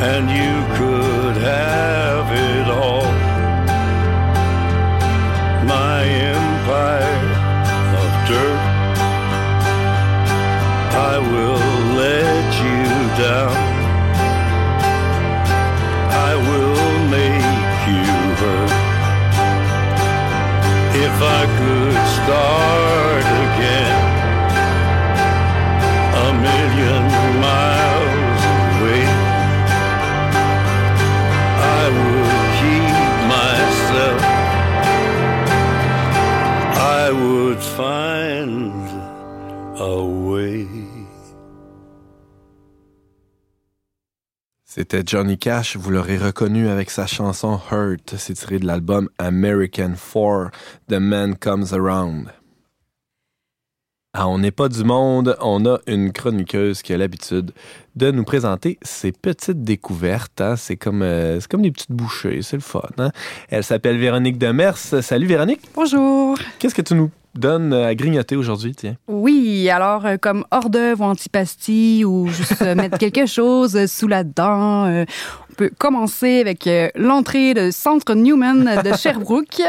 and you could have C'était Johnny Cash, vous l'aurez reconnu avec sa chanson Hurt, c'est tiré de l'album American 4, The Man Comes Around. Ah, on n'est pas du monde, on a une chroniqueuse qui a l'habitude de nous présenter ses petites découvertes. Hein. C'est comme, euh, comme des petites bouchées, c'est le fun. Hein. Elle s'appelle Véronique Demers. Salut Véronique. Bonjour. Qu'est-ce que tu nous donnes à grignoter aujourd'hui, tiens? Oui, alors euh, comme hors d'œuvre ou antipastille ou juste euh, mettre quelque chose sous la dent, peut commencer avec euh, l'entrée du centre Newman de Sherbrooke.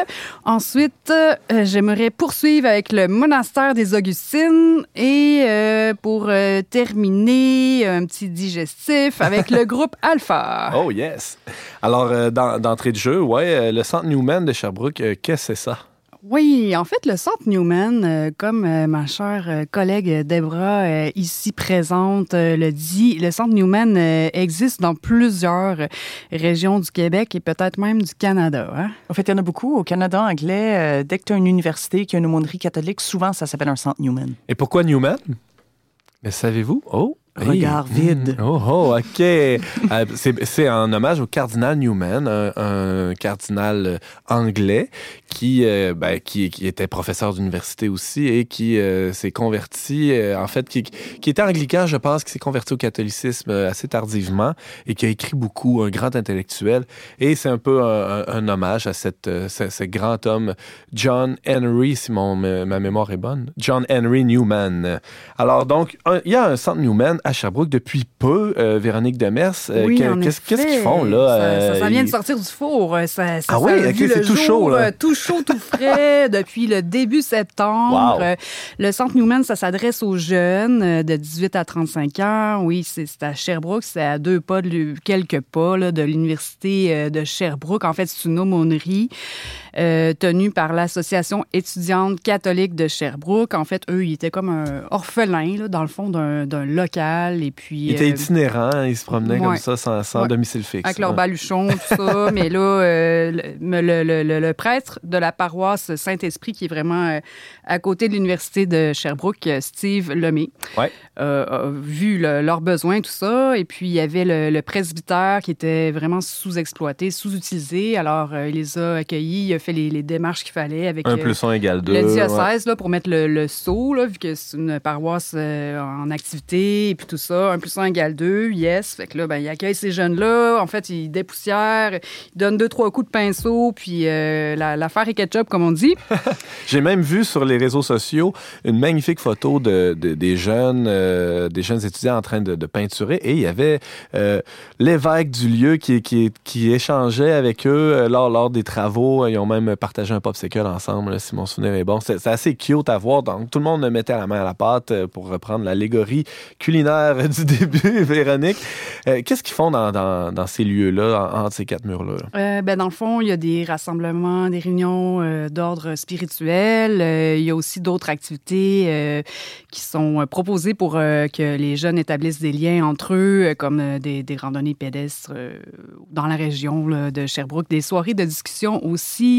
Ensuite, euh, j'aimerais poursuivre avec le monastère des Augustines et euh, pour terminer, un petit digestif avec le groupe Alpha. Oh yes! Alors, d'entrée de jeu, ouais, le centre Newman de Sherbrooke, qu'est-ce que c'est ça? Oui, en fait, le Centre Newman, euh, comme euh, ma chère euh, collègue Debra ici présente le dit, le Centre Newman existe dans plusieurs régions du Québec et peut-être même du Canada. Hein? En fait, il y en a beaucoup. Au Canada anglais, dès que tu as une université qui a une aumônerie catholique, souvent ça s'appelle un Centre Newman. Et pourquoi Newman? Mais savez-vous? Oh, Regard vide. Mm. Oh, oh, OK. Euh, c'est un hommage au cardinal Newman, un, cardinal euh, anglais qui, euh, ben, qui, qui, était professeur d'université aussi et qui s'est converti, en fait, qui, qui, était anglican, je pense, qui s'est converti au catholicisme assez tardivement et qui a écrit beaucoup, un grand intellectuel. Et c'est un peu un, hommage à cette, ce, grand homme, John Henry, si mon, ma mémoire est bonne. John Henry Newman. Alors, donc, il y a un centre Newman à Sherbrooke depuis peu, euh, Véronique Demers. Euh, qu'est-ce qu'ils font là? Ça, vient de sortir du four. Ça, ah oui, c'est tout chaud. Là. Tout chaud, tout frais depuis le début septembre. Le Centre Newman, ça s'adresse aux jeunes de 18 à 35 ans. Oui, c'est à Sherbrooke. C'est à deux pas, de, quelques pas de l'Université de Sherbrooke. En fait, c'est une aumônerie tenue par l'Association étudiante catholique de Sherbrooke. En fait, eux, ils étaient comme un orphelin, là, dans le fond, d'un local. Et puis, ils étaient euh, itinérants, ils se promenaient comme ça sans, domicile fixe. Avec leur baluchon, tout ça. mais là, euh, le, prêtre de la paroisse Saint-Esprit, qui est vraiment euh, à côté de l'Université de Sherbrooke, Steve Lemay, a vu leurs besoins, tout ça. Et puis, il y avait le, presbytère qui était vraiment sous-exploité, sous-utilisé. Alors, il les a accueillis, il a fait les, démarches qu'il fallait avec un plus un égale deux, le diocèse là, pour mettre le, le sceau, là, vu que c'est une paroisse en activité et puis tout ça. Un plus un égale deux, yes. Fait que là, ben, il accueille ces jeunes-là. En fait, il dépoussière, il donne deux, trois coups de pinceau, puis euh, l'affaire est ketchup, comme on dit. J'ai même vu sur les réseaux sociaux une magnifique photo de, des jeunes euh, des jeunes étudiants en train de, peinturer et il y avait euh, l'évêque du lieu qui, qui, qui, échangeait avec eux lors, lors des travaux. Ils ont même partagé un popsicle ensemble, si mon souvenir est bon. C'est assez cute à voir. Donc, tout le monde mettait la main à la pâte pour reprendre l'allégorie culinaire du début, Véronique. Euh, qu'est-ce qu'ils font dans, dans, ces lieux-là, entre ces quatre murs-là? Euh, ben, dans le fond, il y a des rassemblements, des réunions euh, d'ordre spirituel. il y a aussi d'autres activités qui sont proposées pour que les jeunes établissent des liens entre eux, comme des, randonnées pédestres dans la région de Sherbrooke, des soirées de discussion aussi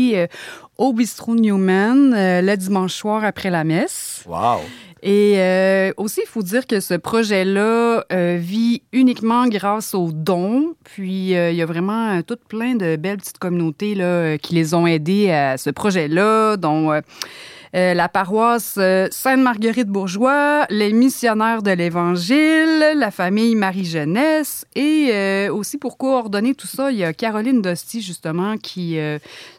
au Bistro Newman le dimanche soir après la messe. Wow! Et euh, aussi, il faut dire que ce projet-là euh, vit uniquement grâce aux dons. Puis, euh, il y a vraiment tout plein de belles petites communautés là, qui les ont aidés à ce projet-là, dont euh, la paroisse euh, Sainte-Marguerite-Bourgeois, les missionnaires de l'Évangile, la famille Marie-Jeunesse et euh, aussi pour coordonner tout ça, il y a Caroline Dosti justement qui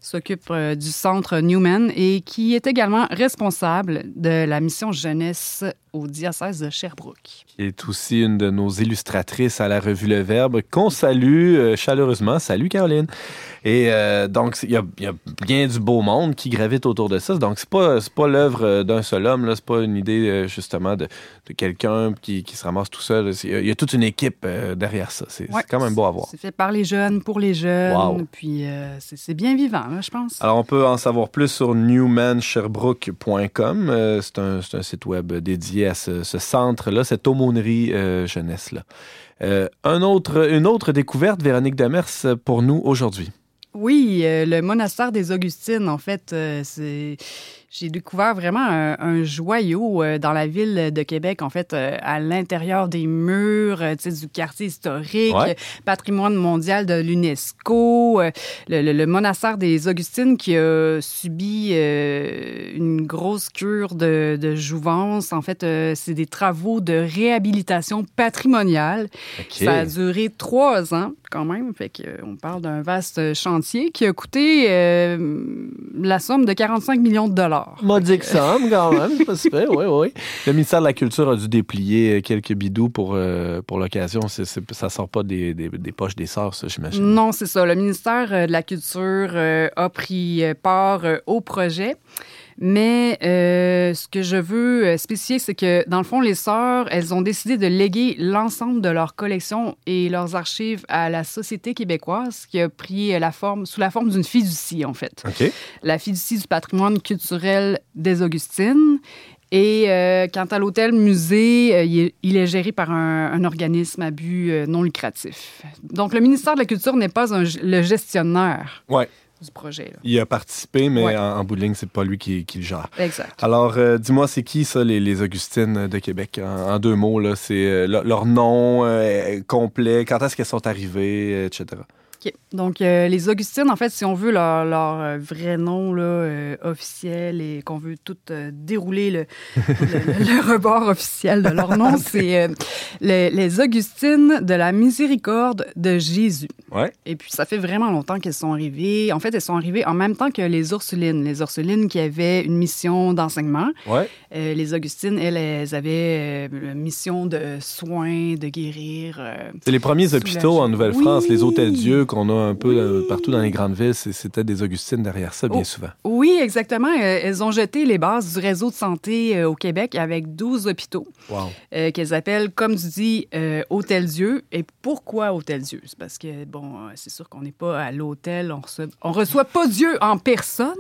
s'occupe du centre Newman et qui est également responsable de la mission jeunesse au diocèse de Sherbrooke. Qui est aussi une de nos illustratrices à la revue Le Verbe, qu'on salue chaleureusement. Salut Caroline. Et donc, il y, a bien du beau monde qui gravite autour de ça. Donc, c'est pas pas l'œuvre euh, d'un seul homme, là. C'est pas une idée, euh, justement, de, quelqu'un qui, se ramasse tout seul. Il y a toute une équipe euh, derrière ça. C'est quand même beau à voir. C'est fait par les jeunes, pour les jeunes. Puis c'est bien vivant, je pense. Alors, on peut en savoir plus sur newmansherbrooke.com. c'est un, site web dédié à ce, centre-là, cette aumônerie jeunesse-là. un autre, une autre découverte, Véronique Demers, pour nous aujourd'hui. Oui, le monastère des Augustines, en fait, c'est j'ai découvert vraiment un, joyau euh, dans la ville de Québec, en fait, euh, à l'intérieur des murs euh, du quartier historique, patrimoine mondial de l'UNESCO, le, monastère des Augustines qui a subi une grosse cure de, jouvence. En fait, c'est des travaux de réhabilitation patrimoniale. Ça a duré trois ans quand même. Fait qu'on parle d'un vaste chantier qui a coûté la somme de 45 millions de dollars. Modique somme, quand même, c'est pas super. Oui, oui. Le ministère de la Culture a dû déplier euh, quelques bidous pour, euh, pour l'occasion. Ça ça sort pas des, des, poches des sorts, ça, j'imagine. Non, c'est ça. Le ministère euh, de la Culture a pris part au projet. Mais euh, ce que je veux euh, spécifier, c'est que dans le fond, les sœurs, elles ont décidé de léguer l'ensemble de leur collection et leurs archives à la Société québécoise, qui a pris la forme, sous la forme d'une fiducie, en fait. La fiducie du patrimoine culturel des Augustines. Et euh, quant à l'hôtel musée, il, est, géré par un, organisme à but non lucratif. Donc, le ministère de la Culture n'est pas le gestionnaire ouais du projet. Il a participé, mais en, bout de ligne, c'est pas lui qui, le gère. Exact. Alors, euh, dis-moi, c'est qui ça, les, les, Augustines de Québec? En, deux mots, là, c'est euh, leur nom euh, complet, quand est-ce qu'elles sont arrivées, etc. Donc, euh, les Augustines, en fait, si on veut leur, euh, vrai nom là, euh, officiel et qu'on veut tout dérouler le, le, rebord officiel de leur nom, c'est les, Augustines de la miséricorde de Jésus. Ouais. Et puis, ça fait vraiment longtemps qu'elles sont arrivées. En fait, elles sont arrivées en même temps que les Ursulines. Les Ursulines qui avaient une mission d'enseignement. Ouais. les Augustines, elles, elles avaient une mission de soins, de guérir. c'est les premiers hôpitaux en Nouvelle-France, les Hôtels-Dieu qu'on a un peu euh, partout dans les grandes villes. C'était des Augustines derrière ça, bien oh, souvent. Oui, exactement. Euh, elles ont jeté les bases du réseau de santé euh, au Québec avec 12 hôpitaux qu'elles appellent, comme tu dis, Hôtel-Dieu. Et pourquoi Hôtel-Dieu? C'est parce que, bon, c'est sûr qu'on n'est pas à l'hôtel, on reçoit, reçoit pas Dieu en personne,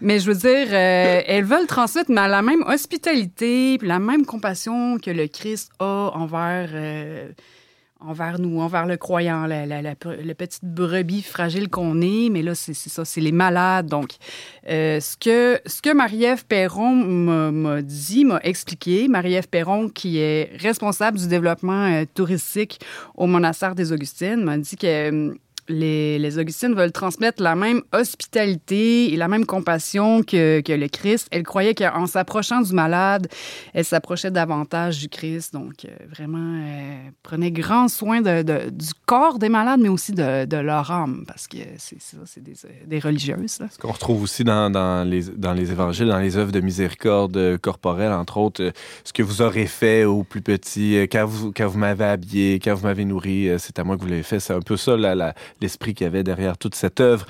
mais je veux dire, elles veulent transmettre la même hospitalité, la même compassion que le Christ a envers envers nous, envers le croyant, la, petite brebis fragile qu'on est. Mais là, c'est ça, c'est les malades. Donc, euh, ce que, ce que Marie-Ève Perron m'a dit, m'a expliqué, Marie-Ève Perron, qui est responsable du développement euh, touristique au monastère des Augustines, m'a dit que les, Augustines veulent transmettre la même hospitalité et la même compassion que, que le Christ. Elle croyait qu'en s'approchant du malade, elle s'approchait davantage du Christ. Donc, euh, vraiment, elle prenait grand soin du corps des malades, mais aussi de, leur âme, parce que c'est ça, c'est des, des, religieuses. Ce qu'on retrouve aussi dans, les, dans les évangiles, dans les œuvres de miséricorde corporelle, entre autres, euh, ce que vous aurez fait au plus petit, euh, quand vous, quand vous m'avez habillé, quand vous m'avez nourri, c'est à moi que vous l'avez fait. C'est un peu ça, la l'esprit qu'il y avait derrière toute cette œuvre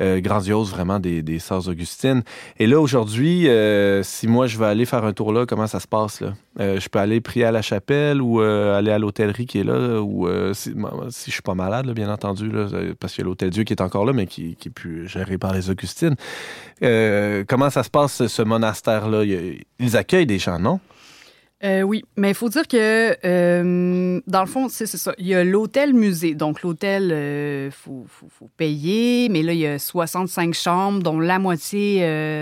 euh, grandiose, vraiment, des, des Sœurs Augustines. Et là, aujourd'hui, euh, si moi, je veux aller faire un tour là, comment ça se passe? Euh, je peux aller prier à la chapelle ou aller à l'hôtellerie qui est là, ou si, si, je suis pas malade, bien entendu, parce qu'il y a l'Hôtel Dieu qui est encore là, mais qui, qui est plus géré par les Augustines. comment ça se passe, ce monastère-là? Ils accueillent des gens, non? Euh, oui, mais il faut dire que, euh, dans le fond, c'est ça. Il y a l'hôtel-musée. Donc, l'hôtel, il euh, faut, payer, mais là, il y a 65 chambres, dont la moitié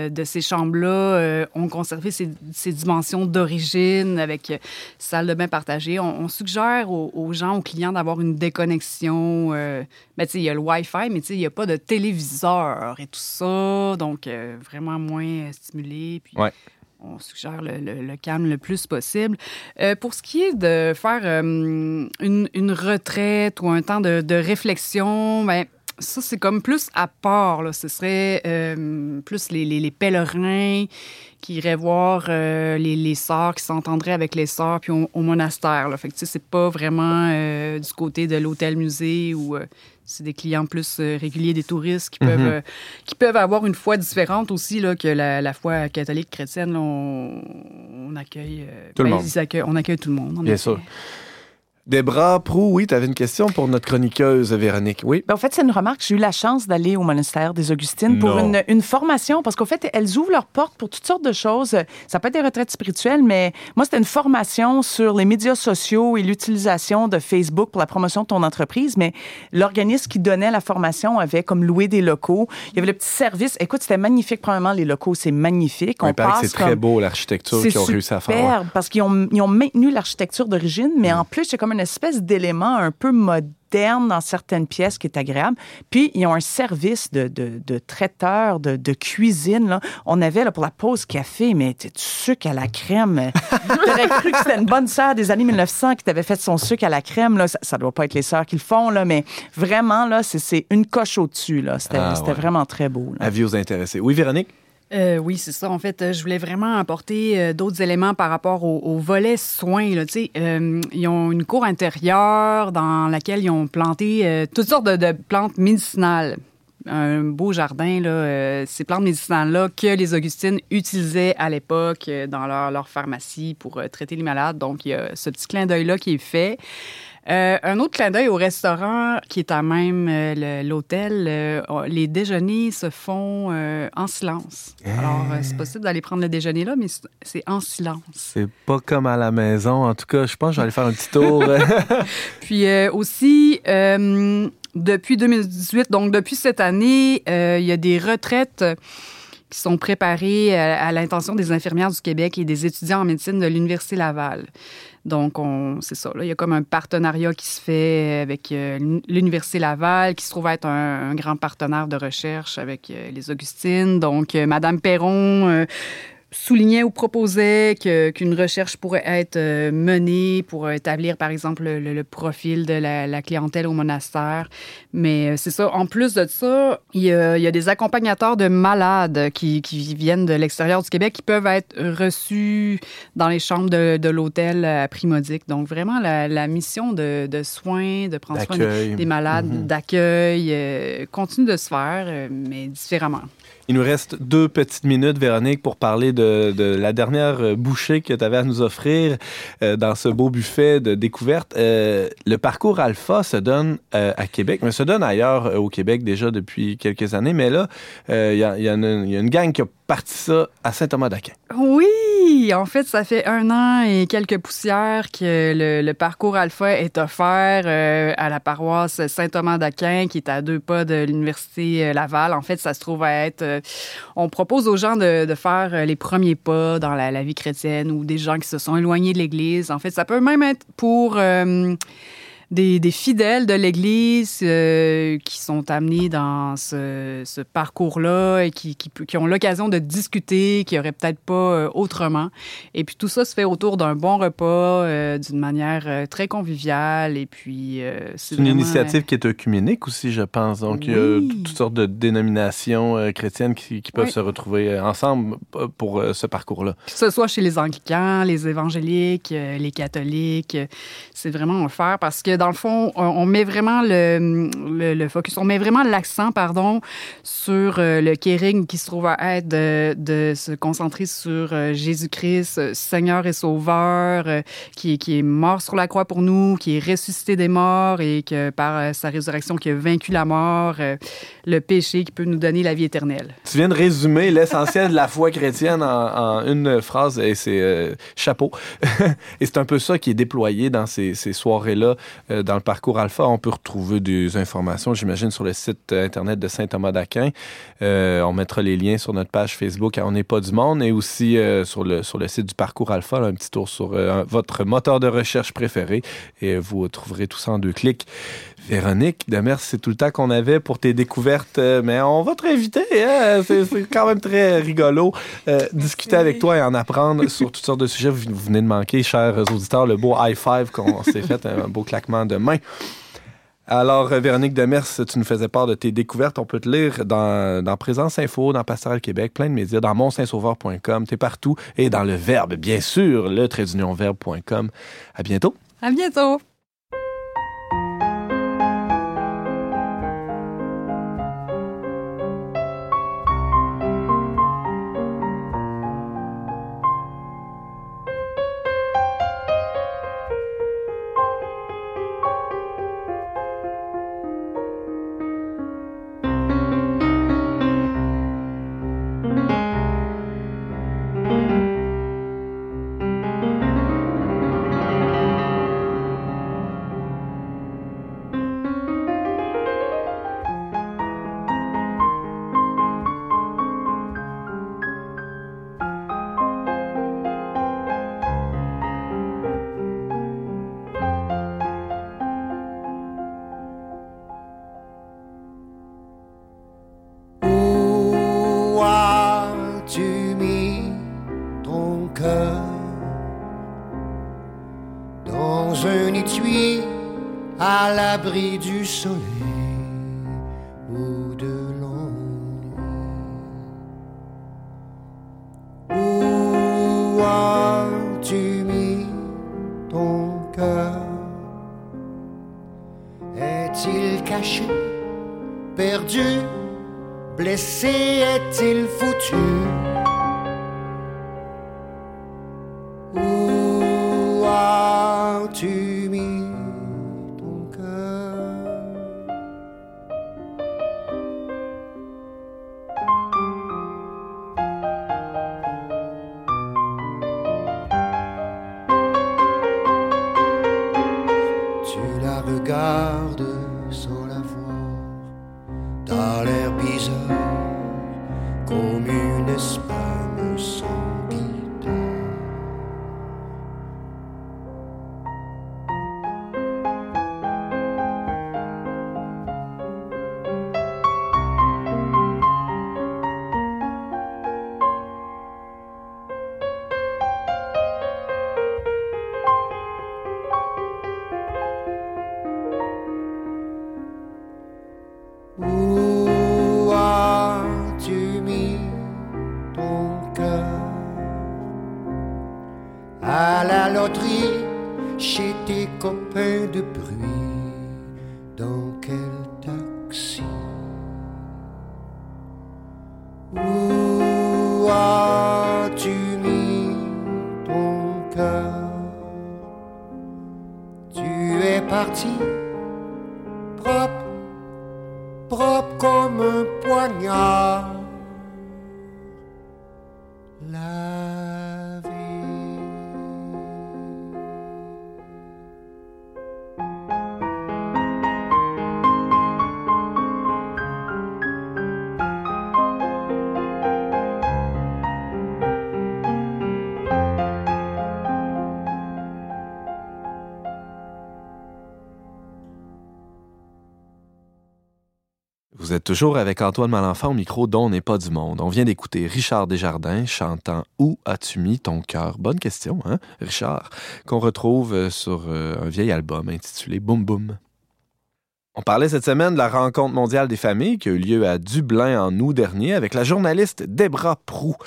de ces chambres-là ont conservé ces, dimensions d'origine avec salle de bain partagée. On, suggère aux, gens, aux clients, d'avoir une déconnexion. mais tu sais, il y a le Wi-Fi, mais tu sais, il n'y a pas de téléviseur et tout ça. Donc, vraiment moins stimulé. Puis, ouais on suggère le, calme le plus possible. Euh, pour ce qui est de faire euh, une, retraite ou un temps de, réflexion, ben, ça, c'est comme plus à part. Ce serait euh, plus les, pèlerins qui iraient voir les, les sœurs, qui s'entendraient avec les sœurs, puis au, monastère. Là. Fait que, c'est pas vraiment du côté de l'hôtel-musée ou c'est des clients plus euh, réguliers, des touristes qui peuvent, mhm. euh, qui peuvent avoir une foi différente aussi là, que la, foi catholique chrétienne. on, accueille, euh, tout le ben, monde. on accueille tout le monde. Bien sûr. Debra Prou, oui, tu avais une question pour notre chroniqueuse Véronique. Oui. Ben, en fait, c'est une remarque. J'ai eu la chance d'aller au monastère des Augustines pour une, une, formation parce qu'en fait, elles ouvrent leurs portes pour toutes sortes de choses. Ça peut être des retraites spirituelles, mais moi, c'était une formation sur les médias sociaux et l'utilisation de Facebook pour la promotion de ton entreprise. Mais l'organisme qui donnait la formation avait comme loué des locaux. Il y avait le petit service. Écoute, c'était magnifique. Premièrement, les locaux, c'est magnifique. On paraît que c'est très beau l'architecture qu'ils ont réussi à faire. parce qu'ils ont, ils ont maintenu l'architecture d'origine, mais mm. en plus, c'est comme une espèce d'élément un peu moderne dans certaines pièces qui est agréable. Puis, ils ont un service de, de, de traiteur, de, de, cuisine. Là. On avait là, pour la pause café, mais tu sucre à la crème. T'aurais cru que c'était une bonne sœur des années 1900 qui t'avait fait son sucre à la crème. Là. Ça, ne doit pas être les sœurs qui le font, là, mais vraiment, là, c'est une coche au-dessus. C'était ah, vraiment très beau. Là. Avis aux intéressés. Oui, Véronique? Euh, oui, c'est ça. En fait, euh, je voulais vraiment apporter euh, d'autres éléments par rapport au, volet soins. Là. Euh, ils ont une cour intérieure dans laquelle ils ont planté toutes sortes de, plantes médicinales. Un beau jardin, là, ces plantes médicinales-là que les Augustines utilisaient à l'époque dans leur, pharmacie pour traiter les malades. Donc, il y a ce petit clin d'œil-là qui est fait. Euh, un autre clin d'œil au restaurant qui est à même euh, l'hôtel, euh, les déjeuners se font en silence. Alors, c'est possible d'aller prendre le déjeuner là, mais c'est en silence. C'est pas comme à la maison. En tout cas, je pense que je vais aller faire un petit tour. Puis aussi, depuis 2018, donc depuis cette année, il y a des retraites qui sont préparées à l'intention des infirmières du Québec et des étudiants en médecine de l'Université Laval. Donc, c'est ça. Là, il y a comme un partenariat qui se fait avec euh, l'Université Laval, qui se trouve être un, grand partenaire de recherche avec euh, les Augustines. Donc, euh, Madame Perron soulignait ou proposait qu'une recherche pourrait être euh, menée pour établir, par exemple, le, profil de la, clientèle au monastère. Mais euh, c'est ça. En plus de ça, il y a, des accompagnateurs de malades qui, viennent de l'extérieur du Québec qui peuvent être reçus dans les chambres de, l'hôtel à prix modique. Donc, vraiment, la, mission de, soins, de prendre soin des, malades, mm-hmm. d'accueil, euh, continue de se faire, mais différemment. Il nous reste deux petites minutes, Véronique, pour parler de, la dernière bouchée que tu avais à nous offrir euh, dans ce beau buffet de découverte. Euh, le parcours Alpha se donne euh, à Québec, mais se donne ailleurs au Québec déjà depuis quelques années. Mais là, il y, a, une gang qui a parti ça à Saint-Thomas-d'Aquin. Oui, en fait, ça fait un an et quelques poussières que le, parcours Alpha est offert euh, à la paroisse Saint-Thomas d'Aquin, qui est à deux pas de l'Université euh, Laval. En fait, ça se trouve à être... Euh, on propose aux gens de, faire les premiers pas dans la, la, vie chrétienne ou des gens qui se sont éloignés de l'Église. En fait, ça peut même être pour des, fidèles de l'Église euh, qui sont amenés dans ce, parcours-là et qui, qui, ont l'occasion de discuter, qui n'auraient peut-être pas euh, autrement. Et puis tout ça se fait autour d'un bon repas, euh, d'une manière très conviviale. Et puis c'est une initiative qui est œcuménique aussi, je pense. Donc il y a toutes sortes de dénominations chrétiennes qui, peuvent se retrouver ensemble pour ce parcours-là. Que ce soit chez les anglicans, les évangéliques, les catholiques, c'est vraiment offert parce que dans le fond, on, met vraiment le, focus, on met vraiment l'accent, pardon, sur euh, le caring qui se trouve à être de, se concentrer sur euh, Jésus-Christ, Seigneur et Sauveur, euh, qui, est mort sur la croix pour nous, qui est ressuscité des morts et que par sa résurrection, qui a vaincu la mort, le péché, qui peut nous donner la vie éternelle. Tu viens de résumer l'essentiel de la foi chrétienne en, une phrase et c'est chapeau. et c'est un peu ça qui est déployé dans ces soirées-là euh, dans le parcours Alpha, on peut retrouver des informations, j'imagine, sur le site euh, Internet de Saint-Thomas d'Aquin. Euh, on mettra les liens sur notre page Facebook à On n'est pas du monde et aussi sur, le, sur le site du parcours Alpha, un petit tour sur votre moteur de recherche préféré et vous trouverez tout ça en deux clics. Véronique Demers, c'est tout le temps qu'on avait pour tes découvertes, mais on va te réinviter. Hein? C'est quand même très rigolo discuter avec toi et en apprendre sur toutes sortes de sujets. Vous, venez de manquer, chers auditeurs, le beau high five qu'on s'est fait, un beau claquement de main. Alors, euh, Véronique Demers, tu nous faisais part de tes découvertes. On peut te lire dans, dans Présence Info, dans Pastoral Québec, plein de médias, dans monsaintsauveur.com, t'es partout, et dans le Verbe, bien sûr, le verbe.com. À bientôt. À bientôt. Blessé, est-il foutu? Où as-tu Vous êtes toujours avec Antoine Malenfant au micro dont n'est pas du monde. On vient d'écouter Richard Desjardins chantant Où as-tu mis ton cœur? Bonne question, hein, Richard, qu'on retrouve euh, sur euh, un vieil album intitulé Boum Boum. On parlait cette semaine de la rencontre mondiale des familles qui a eu lieu à Dublin en août dernier avec la journaliste Debra Prou.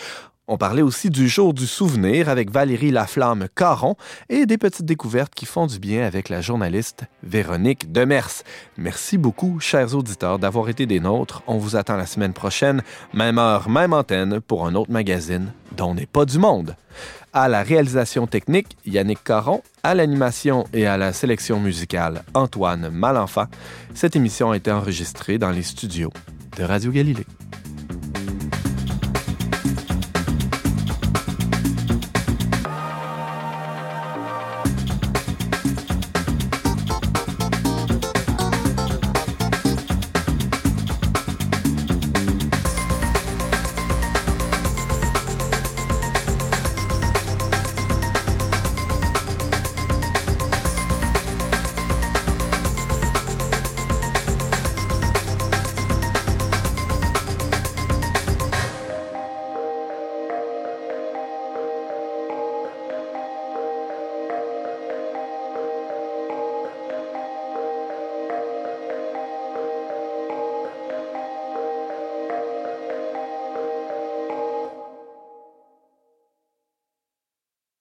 On parlait aussi du jour du souvenir avec Valérie Laflamme Caron et des petites découvertes qui font du bien avec la journaliste Véronique Demers. Merci beaucoup, chers auditeurs, d'avoir été des nôtres. On vous attend la semaine prochaine, même heure, même antenne, pour un autre magazine dont n'est pas du monde. À la réalisation technique, Yannick Caron. À l'animation et à la sélection musicale, Antoine Malenfant. Cette émission a été enregistrée dans les studios de Radio Galilée.